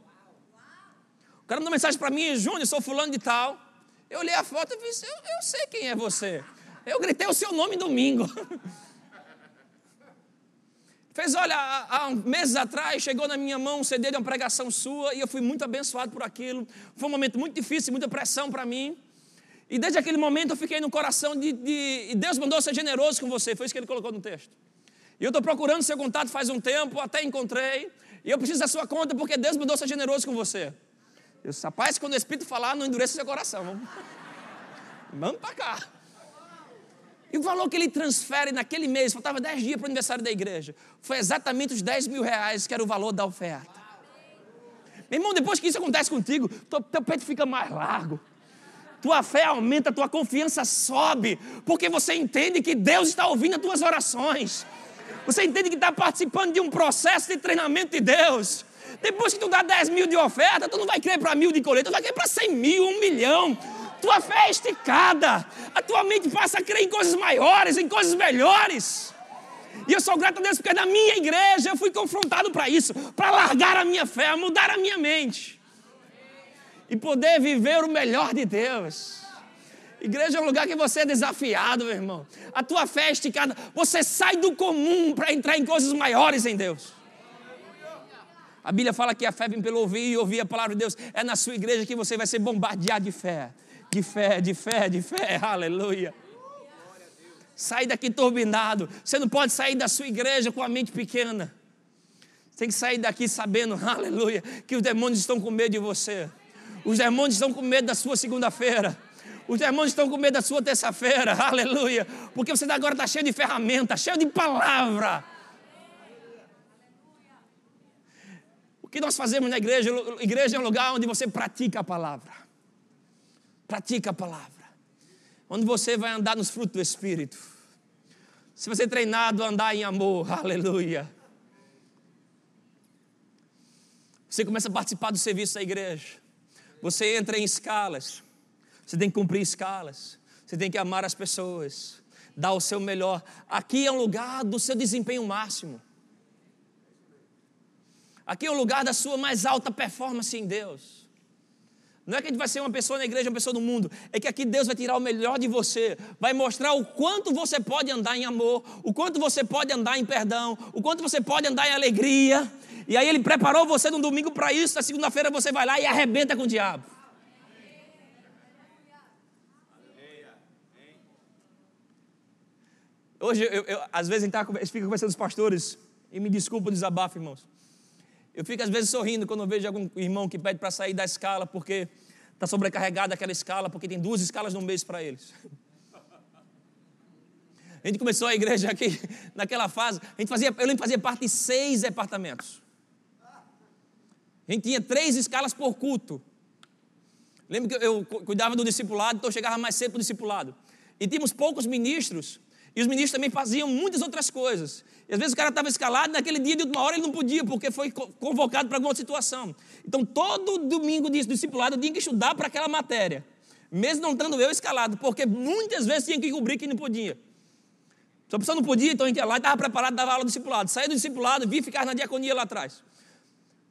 O cara mandou mensagem para mim, Júnior, sou fulano de tal. Eu olhei a foto e disse, eu, eu sei quem é você. Eu gritei o seu nome domingo. Fez, olha, há, meses atrás chegou na minha mão um CD de uma pregação sua e eu fui muito abençoado por aquilo. Foi um momento muito difícil, muita pressão para mim. E desde aquele momento eu fiquei no coração de, de, E Deus mandou ser generoso com você, foi isso que ele colocou no texto. E eu estou procurando seu contato faz um tempo, até encontrei. E eu preciso da sua conta porque Deus mandou ser generoso com você. Eu disse, rapaz, quando o Espírito falar, não endureça seu coração. Vamos, para cá. E o valor que ele transfere naquele mês, faltava 10 dias para o aniversário da igreja, foi exatamente os 10 mil reais que era o valor da oferta. Meu irmão, depois que isso acontece contigo, teu peito fica mais largo. Tua fé aumenta, tua confiança sobe, porque você entende que Deus está ouvindo as tuas orações. Você entende que está participando de um processo de treinamento de Deus. Depois que tu dá 10 mil de oferta, tu não vai crer para mil de colheita, tu vai crer para 100 mil, um milhão. Tua fé é esticada. A tua mente passa a crer em coisas maiores, em coisas melhores. E eu sou grato a Deus porque na minha igreja eu fui confrontado para isso, para largar a minha fé, mudar a minha mente e poder viver o melhor de Deus. Igreja é um lugar que você é desafiado, meu irmão. A tua fé é esticada. Você sai do comum para entrar em coisas maiores em Deus. A Bíblia fala que a fé vem pelo ouvir e ouvir a palavra de Deus. É na sua igreja que você vai ser bombardeado de fé. De fé, de fé, de fé. Aleluia. Sai daqui turbinado. Você não pode sair da sua igreja com a mente pequena. Tem que sair daqui sabendo, aleluia, que os demônios estão com medo de você. Os demônios estão com medo da sua segunda-feira. Os demônios estão com medo da sua terça-feira, aleluia. Porque você agora está cheio de ferramenta, cheio de palavra. O que nós fazemos na igreja? igreja é um lugar onde você pratica a palavra. Pratica a palavra. Onde você vai andar nos frutos do Espírito. Se você é treinado a andar em amor, aleluia. Você começa a participar do serviço da igreja. Você entra em escalas. Você tem que cumprir escalas. Você tem que amar as pessoas. Dar o seu melhor. Aqui é um lugar do seu desempenho máximo. Aqui é um lugar da sua mais alta performance em Deus. Não é que a gente vai ser uma pessoa na igreja, uma pessoa no mundo. É que aqui Deus vai tirar o melhor de você. Vai mostrar o quanto você pode andar em amor, o quanto você pode andar em perdão, o quanto você pode andar em alegria. E aí Ele preparou você no domingo para isso. Na segunda-feira você vai lá e arrebenta com o diabo. Hoje, eu, eu, às vezes, tá, a gente fica conversando com os pastores, e me desculpa o desabafo, irmãos. Eu fico, às vezes, sorrindo quando eu vejo algum irmão que pede para sair da escala porque está sobrecarregado aquela escala, porque tem duas escalas no mês para eles. A gente começou a igreja aqui, naquela fase, a gente fazia, eu lembro fazia parte de seis departamentos. A gente tinha três escalas por culto. Lembro que eu cuidava do discipulado, então eu chegava mais cedo para o discipulado. E tínhamos poucos ministros, e os ministros também faziam muitas outras coisas. E às vezes o cara estava escalado, naquele dia de última hora ele não podia, porque foi convocado para alguma situação. Então todo domingo de discipulado eu tinha que estudar para aquela matéria. Mesmo não estando eu escalado, porque muitas vezes tinha que cobrir que não podia. Se a pessoa não podia, então a gente ia lá e estava preparado, dava aula do discipulado. Saía do discipulado, via ficar na diaconia lá atrás.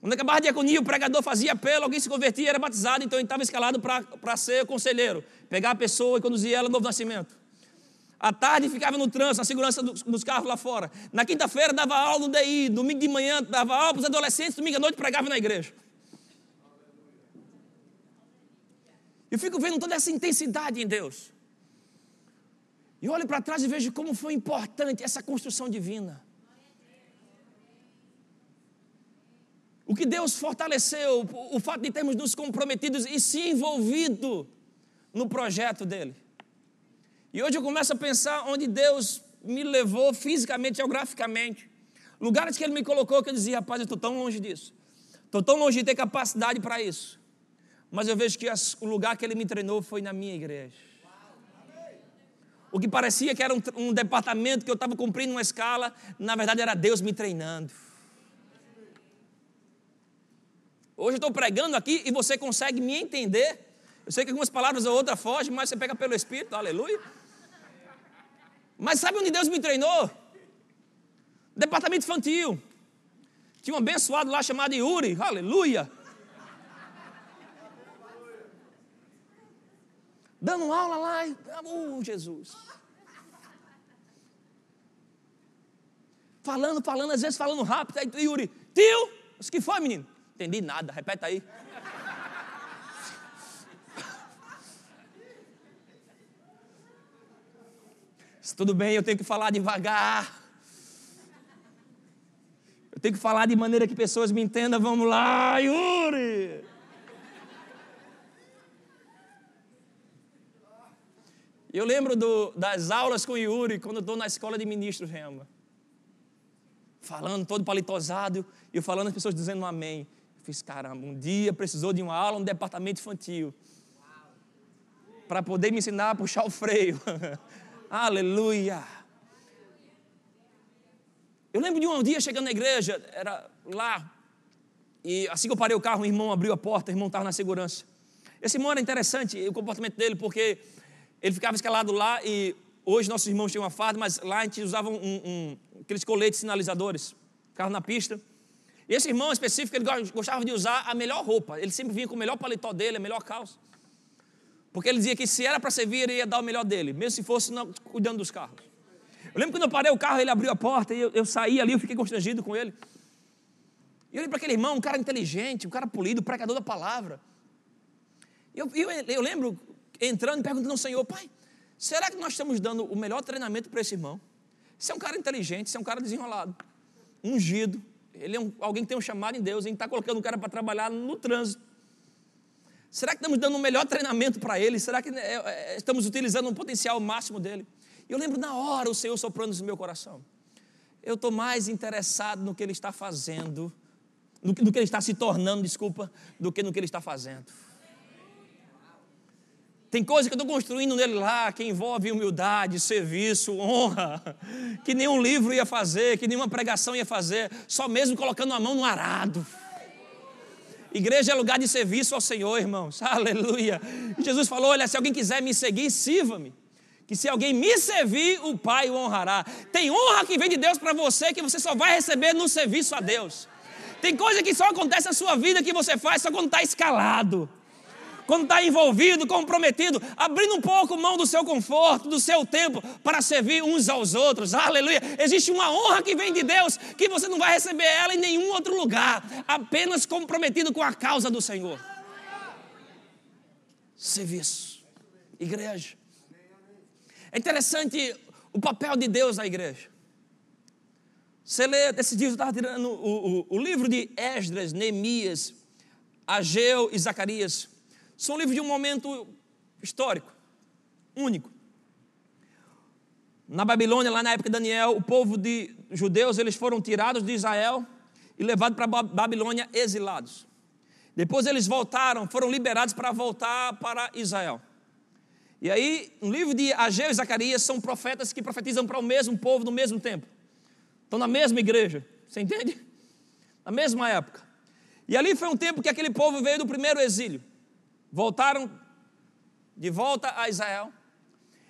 Quando acabava a diaconia, o pregador fazia apelo, alguém se convertia, era batizado, então ele estava escalado para ser conselheiro. Pegar a pessoa e conduzir ela ao novo nascimento. À tarde ficava no trânsito, na segurança dos, dos carros lá fora. Na quinta-feira dava aula no DI, domingo de manhã dava aula para os adolescentes, domingo à noite pregava na igreja. Eu fico vendo toda essa intensidade em Deus. E olho para trás e vejo como foi importante essa construção divina. O que Deus fortaleceu, o fato de termos nos comprometidos e se envolvido no projeto dele. E hoje eu começo a pensar onde Deus me levou fisicamente, geograficamente. Lugares que Ele me colocou que eu dizia, rapaz, eu estou tão longe disso. Estou tão longe de ter capacidade para isso. Mas eu vejo que o lugar que Ele me treinou foi na minha igreja. O que parecia que era um, um departamento que eu estava cumprindo uma escala, na verdade era Deus me treinando. Hoje eu estou pregando aqui e você consegue me entender. Eu sei que algumas palavras ou outras fogem, mas você pega pelo Espírito, aleluia. Mas sabe onde Deus me treinou? Departamento infantil. Tinha um abençoado lá chamado Yuri, aleluia. Dando aula lá, oh Jesus. Falando, falando, às vezes falando rápido. Aí Yuri, tio, o que foi, menino? Entendi nada, repete aí. Tudo bem, eu tenho que falar devagar. Eu tenho que falar de maneira que pessoas me entendam. Vamos lá, Yuri! Eu lembro do, das aulas com o Yuri quando eu estou na escola de ministros, Rema. Falando todo palitosado, eu falando as pessoas dizendo amém. Fiz, caramba, um dia precisou de uma aula no departamento infantil. Para poder me ensinar a puxar o freio. Aleluia. Eu lembro de um dia chegando na igreja, era lá, e assim que eu parei o carro, o irmão abriu a porta, o irmão estava na segurança. Esse irmão era interessante, o comportamento dele, porque ele ficava escalado lá e hoje nossos irmãos tinham uma farda, mas lá a gente usava um, um, aqueles coletes sinalizadores, carro na pista. E esse irmão específico, ele gostava de usar a melhor roupa. Ele sempre vinha com o melhor paletó dele, a melhor calça. Porque ele dizia que se era para servir, ele ia dar o melhor dele, mesmo se fosse não, cuidando dos carros. Eu lembro quando eu parei o carro, ele abriu a porta e eu, eu saí ali, eu fiquei constrangido com ele. E eu olhei para aquele irmão, um cara inteligente, um cara polido, pregador da palavra. Eu, eu, eu lembro entrando e perguntando ao Senhor, pai, será que nós estamos dando o melhor treinamento para esse irmão? Você é um cara inteligente, você é um cara desenrolado, ungido, ele é um, alguém que tem um chamado em Deus, a gente está colocando o cara para trabalhar no trânsito. Será que estamos dando o melhor treinamento para ele? Será que é, é, estamos utilizando o potencial máximo dele? Eu lembro na hora o Senhor soprando no meu coração. Eu estou mais interessado no que ele está fazendo, no, no que ele está se tornando, desculpa, do que no que ele está fazendo. Tem coisa que eu estou construindo nele lá que envolve humildade, serviço, honra, que nenhum livro ia fazer, que nenhuma pregação ia fazer, só mesmo colocando a mão no arado. Igreja é lugar de serviço ao Senhor, irmãos. Aleluia. Jesus falou: Olha, se alguém quiser me seguir, sirva-me. Que se alguém me servir, o Pai o honrará. Tem honra que vem de Deus para você que você só vai receber no serviço a Deus. Tem coisa que só acontece na sua vida que você faz só quando está escalado quando está envolvido, comprometido, abrindo um pouco mão do seu conforto, do seu tempo, para servir uns aos outros. Aleluia. Existe uma honra que vem de Deus, que você não vai receber ela em nenhum outro lugar, apenas comprometido com a causa do Senhor. Serviço. Igreja. É interessante o papel de Deus na igreja. Você lê, esses dias eu estava tirando o, o, o livro de Esdras, Neemias, Ageu e Zacarias. São livros de um momento histórico, único. Na Babilônia, lá na época de Daniel, o povo de judeus, eles foram tirados de Israel e levados para Babilônia exilados. Depois eles voltaram, foram liberados para voltar para Israel. E aí, no livro de Ageu e Zacarias, são profetas que profetizam para o mesmo povo no mesmo tempo. Estão na mesma igreja, você entende? Na mesma época. E ali foi um tempo que aquele povo veio do primeiro exílio voltaram de volta a Israel.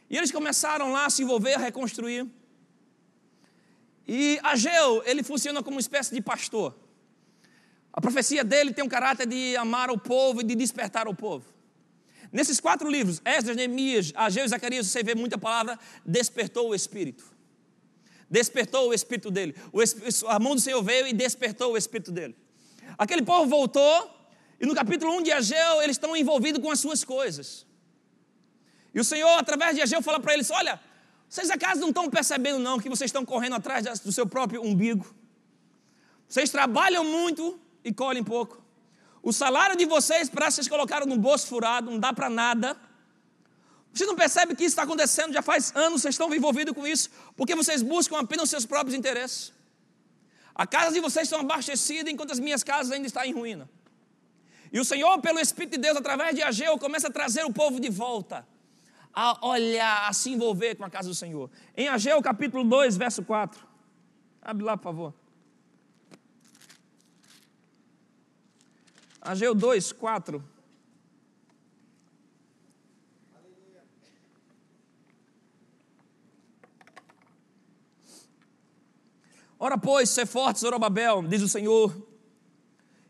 E eles começaram lá a se envolver, a reconstruir. E Ageu, ele funciona como uma espécie de pastor. A profecia dele tem um caráter de amar o povo e de despertar o povo. Nesses quatro livros, Esdras, Neemias, Ageu e Zacarias, você vê muita palavra, despertou o Espírito. Despertou o Espírito dele. O, a mão do Senhor veio e despertou o Espírito dele. Aquele povo voltou e no capítulo 1 de Ageu, eles estão envolvidos com as suas coisas. E o Senhor, através de Ageu, fala para eles: Olha, vocês acaso não estão percebendo, não, que vocês estão correndo atrás do seu próprio umbigo? Vocês trabalham muito e colhem pouco. O salário de vocês parece que vocês colocaram no bolso furado, não dá para nada. Vocês não percebem que isso está acontecendo já faz anos, vocês estão envolvidos com isso, porque vocês buscam apenas os seus próprios interesses. A casa de vocês estão abastecida, enquanto as minhas casas ainda estão em ruína. E o Senhor, pelo Espírito de Deus, através de Ageu, começa a trazer o povo de volta, a olhar, a se envolver com a casa do Senhor. Em Ageu, capítulo 2, verso 4. Abre lá, por favor. Ageu 2, 4. Ora, pois, ser forte, Zorobabel, diz o Senhor,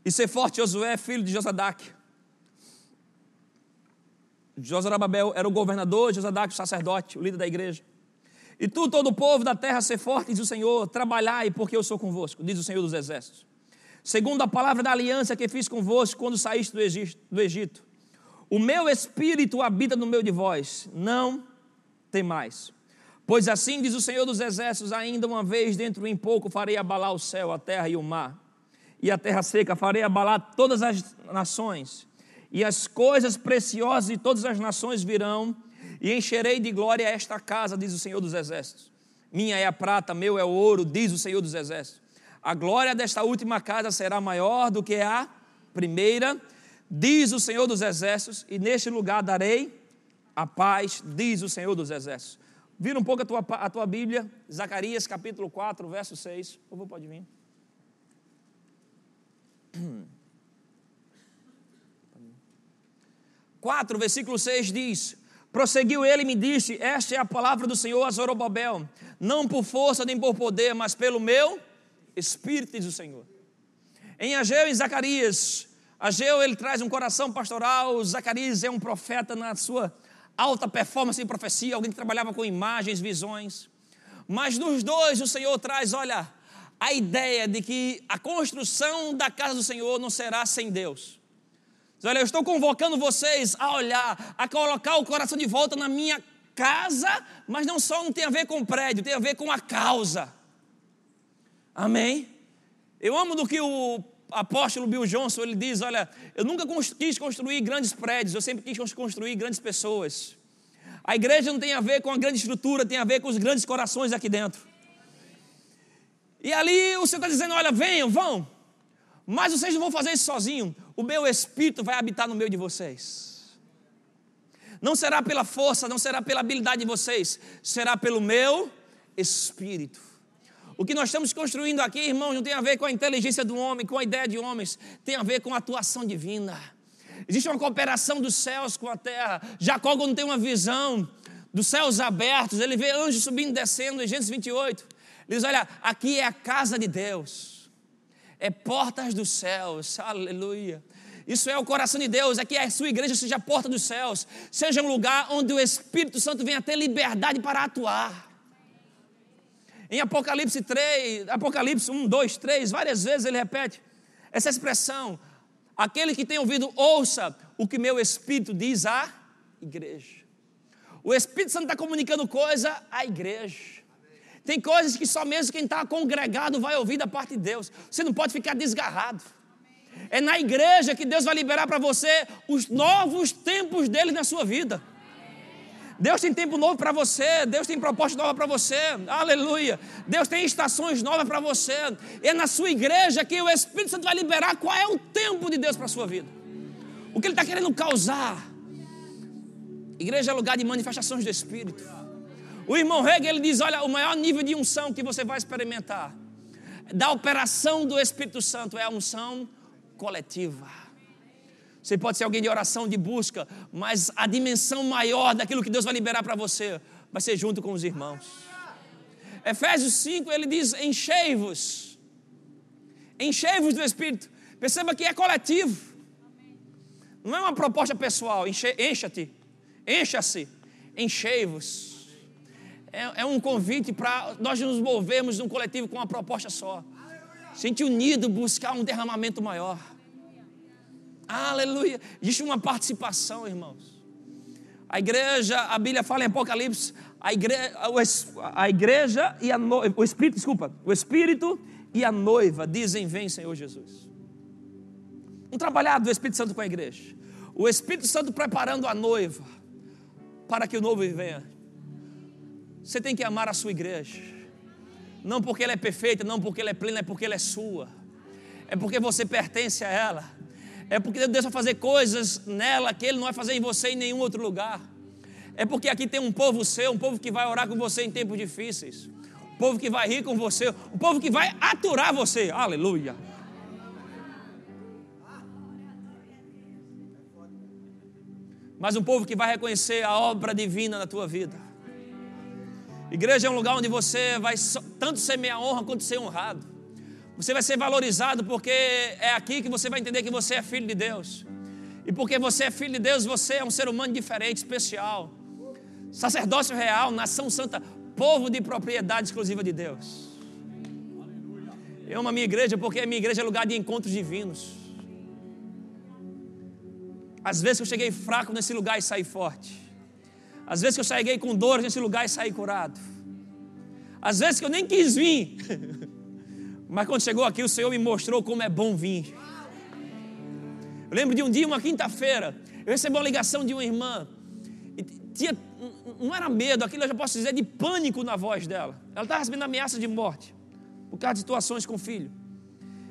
e ser forte Josué, filho de Josadac. Josarababel era o governador, Josadac o sacerdote, o líder da igreja. E tu, todo o povo da terra, ser forte, diz o Senhor, trabalhai, porque eu sou convosco, diz o Senhor dos exércitos. Segundo a palavra da aliança que fiz convosco quando saíste do Egito, do Egito. O meu espírito habita no meio de vós, não tem mais. Pois assim diz o Senhor dos exércitos, ainda uma vez dentro em pouco farei abalar o céu, a terra e o mar e a terra seca, farei abalar todas as nações, e as coisas preciosas de todas as nações virão, e encherei de glória esta casa, diz o Senhor dos Exércitos. Minha é a prata, meu é o ouro, diz o Senhor dos Exércitos. A glória desta última casa será maior do que a primeira, diz o Senhor dos Exércitos, e neste lugar darei a paz, diz o Senhor dos Exércitos. Vira um pouco a tua, a tua Bíblia, Zacarias capítulo 4, verso 6. Por favor, pode vir. 4, versículo 6 diz: Prosseguiu ele e me disse: Esta é a palavra do Senhor a Zorobabel, não por força nem por poder, mas pelo meu Espírito, diz o Senhor. Em Ageu e Zacarias, Ageu ele traz um coração pastoral, Zacarias é um profeta na sua alta performance em profecia, alguém que trabalhava com imagens, visões. Mas nos dois o Senhor traz, olha, a ideia de que a construção da casa do Senhor não será sem Deus. Olha, eu estou convocando vocês a olhar, a colocar o coração de volta na minha casa, mas não só não tem a ver com prédio, tem a ver com a causa. Amém? Eu amo do que o apóstolo Bill Johnson ele diz: Olha, eu nunca quis construir grandes prédios, eu sempre quis construir grandes pessoas. A igreja não tem a ver com a grande estrutura, tem a ver com os grandes corações aqui dentro. E ali o Senhor está dizendo: Olha, venham, vão, mas vocês não vão fazer isso sozinhos. O meu espírito vai habitar no meio de vocês. Não será pela força, não será pela habilidade de vocês, será pelo meu espírito. O que nós estamos construindo aqui, irmãos, não tem a ver com a inteligência do homem, com a ideia de homens, tem a ver com a atuação divina. Existe uma cooperação dos céus com a terra. Jacó, quando tem uma visão dos céus abertos, ele vê anjos subindo e descendo, em Gênesis 28. Diz: Olha, aqui é a casa de Deus, é portas dos céus, aleluia. Isso é o coração de Deus, é que a sua igreja seja a porta dos céus, seja um lugar onde o Espírito Santo venha ter liberdade para atuar. Em Apocalipse 3, Apocalipse 1, 2, 3, várias vezes ele repete essa expressão: aquele que tem ouvido, ouça o que meu Espírito diz à igreja. O Espírito Santo está comunicando coisa à igreja. Tem coisas que só mesmo quem está congregado vai ouvir da parte de Deus. Você não pode ficar desgarrado. É na igreja que Deus vai liberar para você os novos tempos dele na sua vida. Deus tem tempo novo para você, Deus tem proposta nova para você, aleluia. Deus tem estações novas para você. É na sua igreja que o Espírito Santo vai liberar qual é o tempo de Deus para a sua vida. O que Ele está querendo causar. Igreja é lugar de manifestações do Espírito. O irmão Hegel ele diz: olha, o maior nível de unção que você vai experimentar da operação do Espírito Santo é a unção coletiva. Você pode ser alguém de oração, de busca, mas a dimensão maior daquilo que Deus vai liberar para você vai ser junto com os irmãos. Efésios 5, ele diz: enchei-vos, enchei-vos do Espírito. Perceba que é coletivo, não é uma proposta pessoal. Encha-te, encha-se, enchei-vos. É, é, um convite para nós nos movermos num coletivo com uma proposta só. Sente unido, buscar um derramamento maior. Aleluia. Existe uma participação, irmãos. A igreja, a Bíblia fala em Apocalipse, a igreja, a igreja e a noiva, o Espírito, desculpa, o Espírito e a noiva dizem: Vem, Senhor Jesus. Um trabalhado do Espírito Santo com a igreja. O Espírito Santo preparando a noiva para que o noivo venha. Você tem que amar a sua igreja. Não porque ela é perfeita, não porque ela é plena, é porque ela é sua. É porque você pertence a ela. É porque Deus vai fazer coisas nela que Ele não vai fazer em você em nenhum outro lugar. É porque aqui tem um povo seu, um povo que vai orar com você em tempos difíceis. Um povo que vai rir com você. Um povo que vai aturar você. Aleluia. Mas um povo que vai reconhecer a obra divina na tua vida. Igreja é um lugar onde você vai tanto semear honra quanto ser honrado. Você vai ser valorizado porque é aqui que você vai entender que você é filho de Deus. E porque você é filho de Deus, você é um ser humano diferente, especial. Sacerdócio real, nação santa, povo de propriedade exclusiva de Deus. Eu amo a minha igreja porque a minha igreja é lugar de encontros divinos. Às vezes eu cheguei fraco nesse lugar e saí forte. Às vezes que eu cheguei com dores nesse lugar e saí curado. Às vezes que eu nem quis vir. Mas quando chegou aqui, o Senhor me mostrou como é bom vir. Eu lembro de um dia, uma quinta-feira, eu recebi uma ligação de uma irmã. tinha, não era medo, aquilo eu já posso dizer de pânico na voz dela. Ela estava recebendo ameaça de morte por causa de situações com o filho.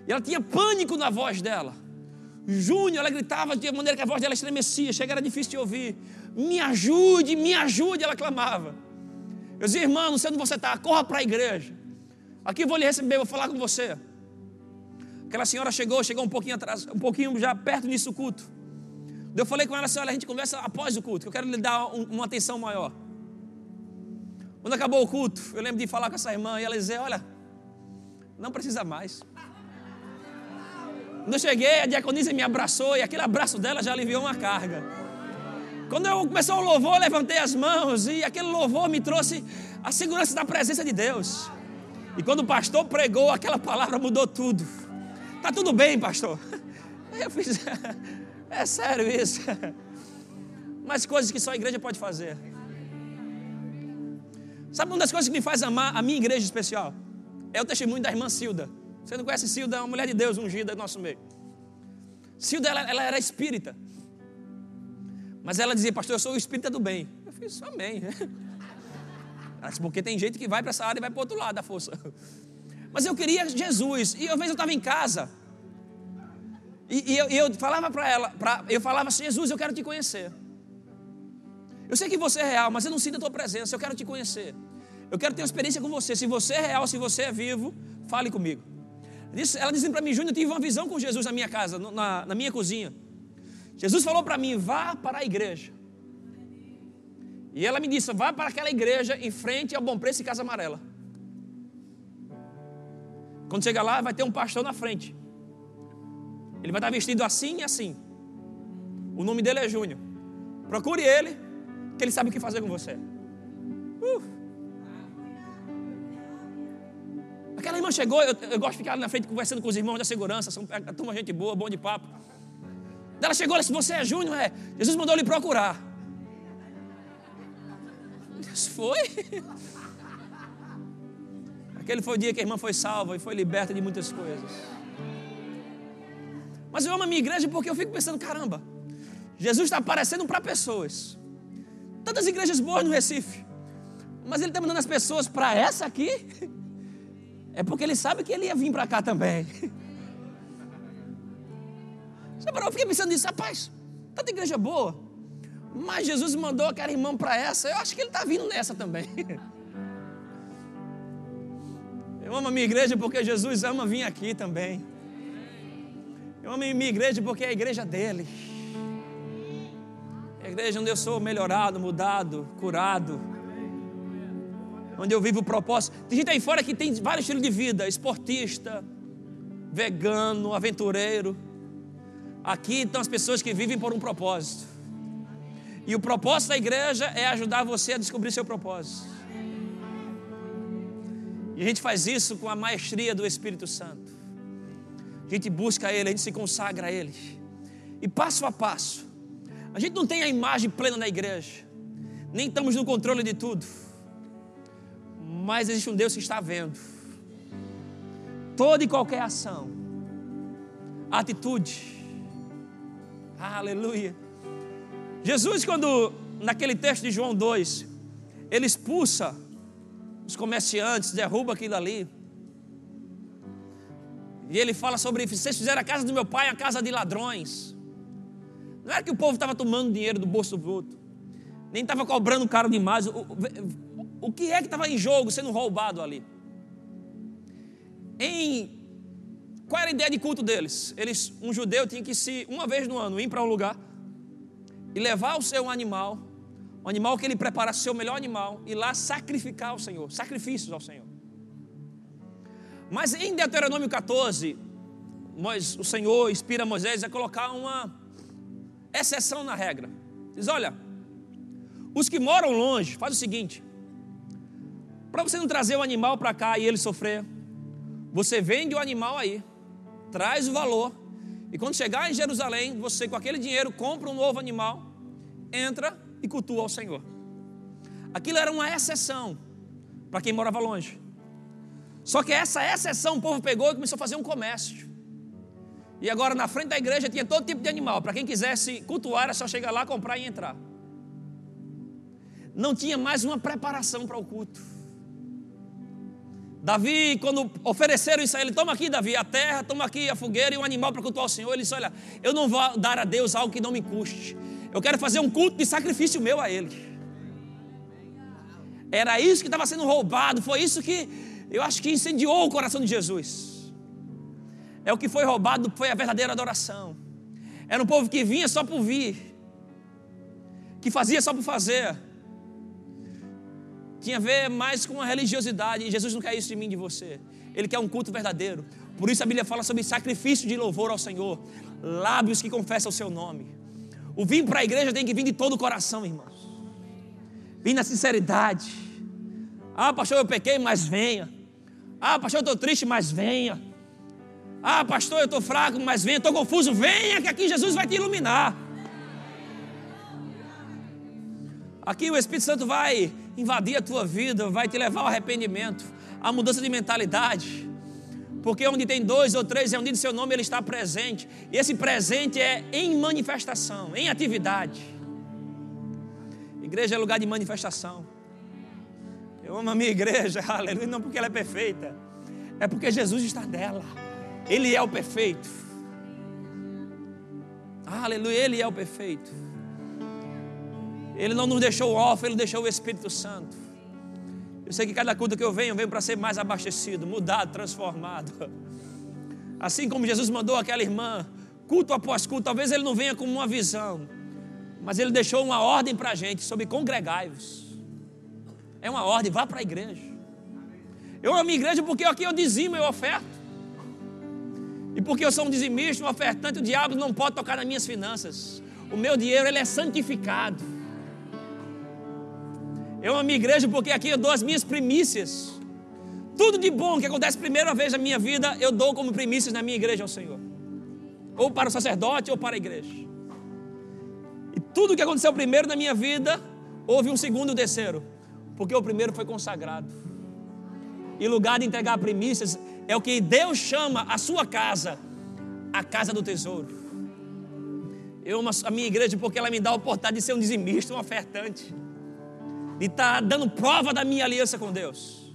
E ela tinha pânico na voz dela. Júnior, ela gritava de maneira que a voz dela estremecia, chega era difícil de ouvir. Me ajude, me ajude, ela clamava. Eu dizia, irmão, não sei onde você está, corra para a igreja. Aqui vou lhe receber, vou falar com você. Aquela senhora chegou, chegou um pouquinho atrás, um pouquinho já perto disso culto. Eu falei com ela olha, a gente conversa após o culto, que eu quero lhe dar um, uma atenção maior. Quando acabou o culto, eu lembro de falar com essa irmã e ela dizer: olha, não precisa mais. Quando eu cheguei, a diaconisa me abraçou e aquele abraço dela já aliviou uma carga. Quando eu começou o louvor, eu levantei as mãos e aquele louvor me trouxe a segurança da presença de Deus. E quando o pastor pregou, aquela palavra mudou tudo. Tá tudo bem, pastor. Eu fiz, é sério isso. Mas coisas que só a igreja pode fazer. Sabe uma das coisas que me faz amar a minha igreja especial? É o testemunho da irmã Silda. Você não conhece Silda? É uma mulher de Deus ungida do nosso meio. Silda, ela, ela era espírita. Mas ela dizia, pastor, eu sou o espírita do bem. Eu fiz, amém. Ela disse, porque tem gente que vai para essa área e vai para o outro lado da força. Mas eu queria Jesus. E uma vez eu estava em casa. E, e eu, eu, falava para ela, pra, eu falava assim, Jesus, eu quero te conhecer. Eu sei que você é real, mas eu não sinto a tua presença, eu quero te conhecer. Eu quero ter uma experiência com você. Se você é real, se você é vivo, fale comigo. Ela disse para mim, Júnior, eu tive uma visão com Jesus na minha casa, na, na minha cozinha. Jesus falou para mim, vá para a igreja. E ela me disse, vá para aquela igreja em frente ao Bom Preço e Casa Amarela. Quando chega lá, vai ter um pastor na frente. Ele vai estar vestido assim e assim. O nome dele é Júnior. Procure ele, que ele sabe o que fazer com você. Uh. Aquela irmã chegou, eu, eu, gosto de ficar na frente conversando com os irmãos da segurança, são a turma gente boa, bom de papo. Ela chegou e disse: Você é Júnior? É. Jesus mandou lhe procurar. Deus foi. Aquele foi o dia que a irmã foi salva e foi liberta de muitas coisas. Mas eu amo a minha igreja porque eu fico pensando: caramba, Jesus está aparecendo para pessoas. Tantas igrejas boas no Recife. Mas ele está mandando as pessoas para essa aqui. É porque ele sabe que ele ia vir para cá também. Eu fiquei pensando nisso, rapaz, tanta igreja boa. Mas Jesus mandou aquela irmã para essa. Eu acho que ele está vindo nessa também. Eu amo a minha igreja porque Jesus ama vir aqui também. Eu amo a minha igreja porque é a igreja dele. É a igreja onde eu sou melhorado, mudado, curado. Onde eu vivo o propósito. Tem gente aí fora que tem vários estilos de vida: esportista, vegano, aventureiro. Aqui estão as pessoas que vivem por um propósito. E o propósito da igreja é ajudar você a descobrir seu propósito. E a gente faz isso com a maestria do Espírito Santo. A gente busca Ele, a gente se consagra a Ele. E passo a passo. A gente não tem a imagem plena da igreja. Nem estamos no controle de tudo. Mas existe um Deus que está vendo. Toda e qualquer ação, atitude. Aleluia Jesus, quando naquele texto de João 2, ele expulsa os comerciantes, derruba aquilo ali. E ele fala sobre: vocês fizeram a casa do meu pai a casa de ladrões. Não era que o povo estava tomando dinheiro do bolso do outro, nem estava cobrando caro demais. O, o, o que é que estava em jogo sendo roubado ali? Em qual era a ideia de culto deles? Eles, um judeu tinha que se uma vez no ano ir para um lugar e levar o seu animal, o animal que ele preparasse, seu melhor animal, e lá sacrificar ao Senhor, sacrifícios ao Senhor. Mas em Deuteronômio 14, o Senhor inspira Moisés a colocar uma exceção na regra. Diz: olha, os que moram longe, faz o seguinte: para você não trazer o animal para cá e ele sofrer, você vende o animal aí, traz o valor e quando chegar em Jerusalém, você com aquele dinheiro compra um novo animal, entra e cultua ao Senhor. Aquilo era uma exceção para quem morava longe. Só que essa exceção o povo pegou e começou a fazer um comércio. E agora na frente da igreja tinha todo tipo de animal. Para quem quisesse cultuar, era só chegar lá, comprar e entrar. não tinha mais uma preparação para o culto. Davi, quando ofereceram isso a ele, toma aqui, Davi, a terra, toma aqui a fogueira e um animal para cultuar o Senhor. Ele disse: Olha, eu não vou dar a Deus algo que não me custe. Eu quero fazer um culto de sacrifício meu a Ele. Era isso que estava sendo roubado, foi isso que eu acho que incendiou o coração de Jesus. É o que foi roubado, foi a verdadeira adoração. Era um povo que vinha só por vir, que fazia só por fazer. Tinha a ver mais com a religiosidade, e Jesus não quer isso de mim, de você. Ele quer um culto verdadeiro. Por isso a Bíblia fala sobre sacrifício de louvor ao Senhor, lábios que confessam o seu nome. O vir para a igreja tem que vir de todo o coração, irmãos. Vir na sinceridade. Ah, pastor, eu pequei, mas venha. Ah, pastor, eu estou triste, mas venha. Ah, pastor, eu estou fraco, mas venha. Estou confuso, venha, que aqui Jesus vai te iluminar. Aqui o Espírito Santo vai invadir a tua vida, vai te levar ao arrependimento, à mudança de mentalidade. Porque onde tem dois ou três reunidos em seu nome, Ele está presente. E esse presente é em manifestação, em atividade. Igreja é lugar de manifestação. Eu amo a minha igreja, aleluia, não porque ela é perfeita, é porque Jesus está nela. Ele é o perfeito. Aleluia, Ele é o perfeito. Ele não nos deixou órfão, Ele deixou o Espírito Santo. Eu sei que cada culto que eu venho, eu venho para ser mais abastecido, mudado, transformado. Assim como Jesus mandou aquela irmã, culto após culto, talvez ele não venha com uma visão, mas ele deixou uma ordem para a gente sobre congregai-vos. É uma ordem, vá para a igreja. Eu amo a igreja porque aqui eu dizimo, eu oferto. E porque eu sou um dizimista, um ofertante, o diabo não pode tocar nas minhas finanças. O meu dinheiro ele é santificado. Eu amo a minha igreja porque aqui eu dou as minhas primícias. Tudo de bom que acontece primeira vez na minha vida, eu dou como primícias na minha igreja ao Senhor. Ou para o sacerdote ou para a igreja. E tudo que aconteceu primeiro na minha vida, houve um segundo e um terceiro. Porque o primeiro foi consagrado. E lugar de entregar primícias é o que Deus chama a sua casa, a casa do tesouro. Eu amo a minha igreja porque ela me dá a oportunidade de ser um dizimista, um ofertante de estar tá dando prova da minha aliança com Deus.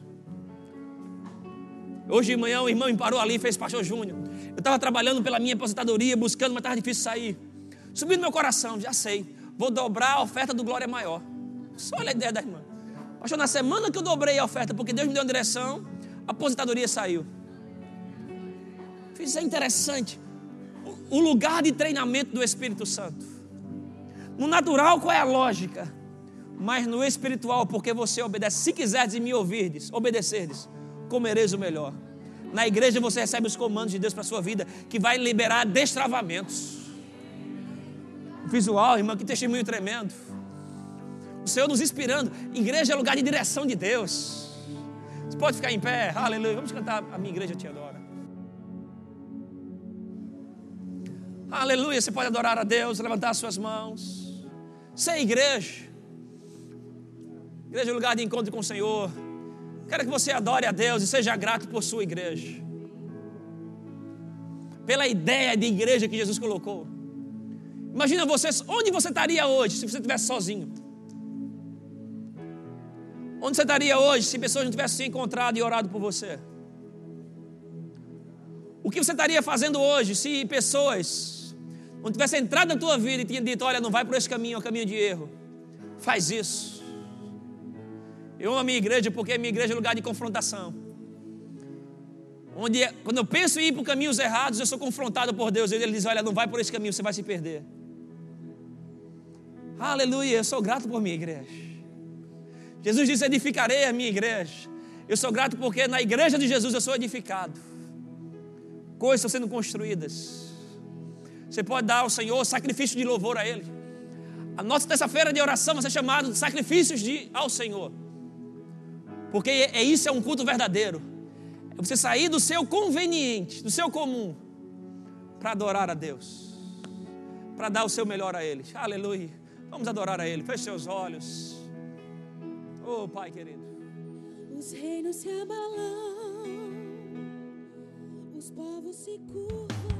Hoje de manhã o irmão me parou ali e fez pastor Júnior. Eu estava trabalhando pela minha aposentadoria, buscando, mas estava difícil sair. Subiu no meu coração, já sei. Vou dobrar a oferta do Glória Maior. Só olha a ideia da irmã. Pastor, na semana que eu dobrei a oferta, porque Deus me deu uma direção, a aposentadoria saiu. Isso é interessante. O lugar de treinamento do Espírito Santo. No natural, qual é a lógica? Mas no espiritual, porque você obedece. Se quiseres me ouvirdes, obedecerdes, comereis o melhor. Na igreja você recebe os comandos de Deus para a sua vida, que vai liberar destravamentos. Visual, irmão, que testemunho tremendo. O Senhor nos inspirando. Igreja é lugar de direção de Deus. Você pode ficar em pé, aleluia. Vamos cantar A Minha Igreja Te Adora. Aleluia. Você pode adorar a Deus, levantar as suas mãos. Ser igreja Igreja é lugar de encontro com o Senhor. Quero que você adore a Deus e seja grato por sua igreja. Pela ideia de igreja que Jesus colocou. Imagina você, onde você estaria hoje se você estivesse sozinho? Onde você estaria hoje se pessoas não tivessem se encontrado e orado por você? O que você estaria fazendo hoje se pessoas não tivessem entrado na tua vida e tinham dito: olha, não vai por esse caminho, é um caminho de erro. Faz isso. Eu amo a minha igreja porque a minha igreja é lugar de confrontação. Onde, quando eu penso em ir por caminhos errados, eu sou confrontado por Deus. Ele diz: Olha, não vai por esse caminho, você vai se perder. Aleluia, eu sou grato por minha igreja. Jesus disse: Edificarei a minha igreja. Eu sou grato porque na igreja de Jesus eu sou edificado. Coisas estão sendo construídas. Você pode dar ao Senhor sacrifício de louvor a Ele. A nossa terça-feira de oração vai ser chamada de sacrifícios de, ao Senhor. Porque é isso é um culto verdadeiro. É você sair do seu conveniente, do seu comum, para adorar a Deus. Para dar o seu melhor a Ele. Aleluia. Vamos adorar a Ele. Feche seus olhos. Oh, Pai querido. Os reinos se abalam, os povos se curvam.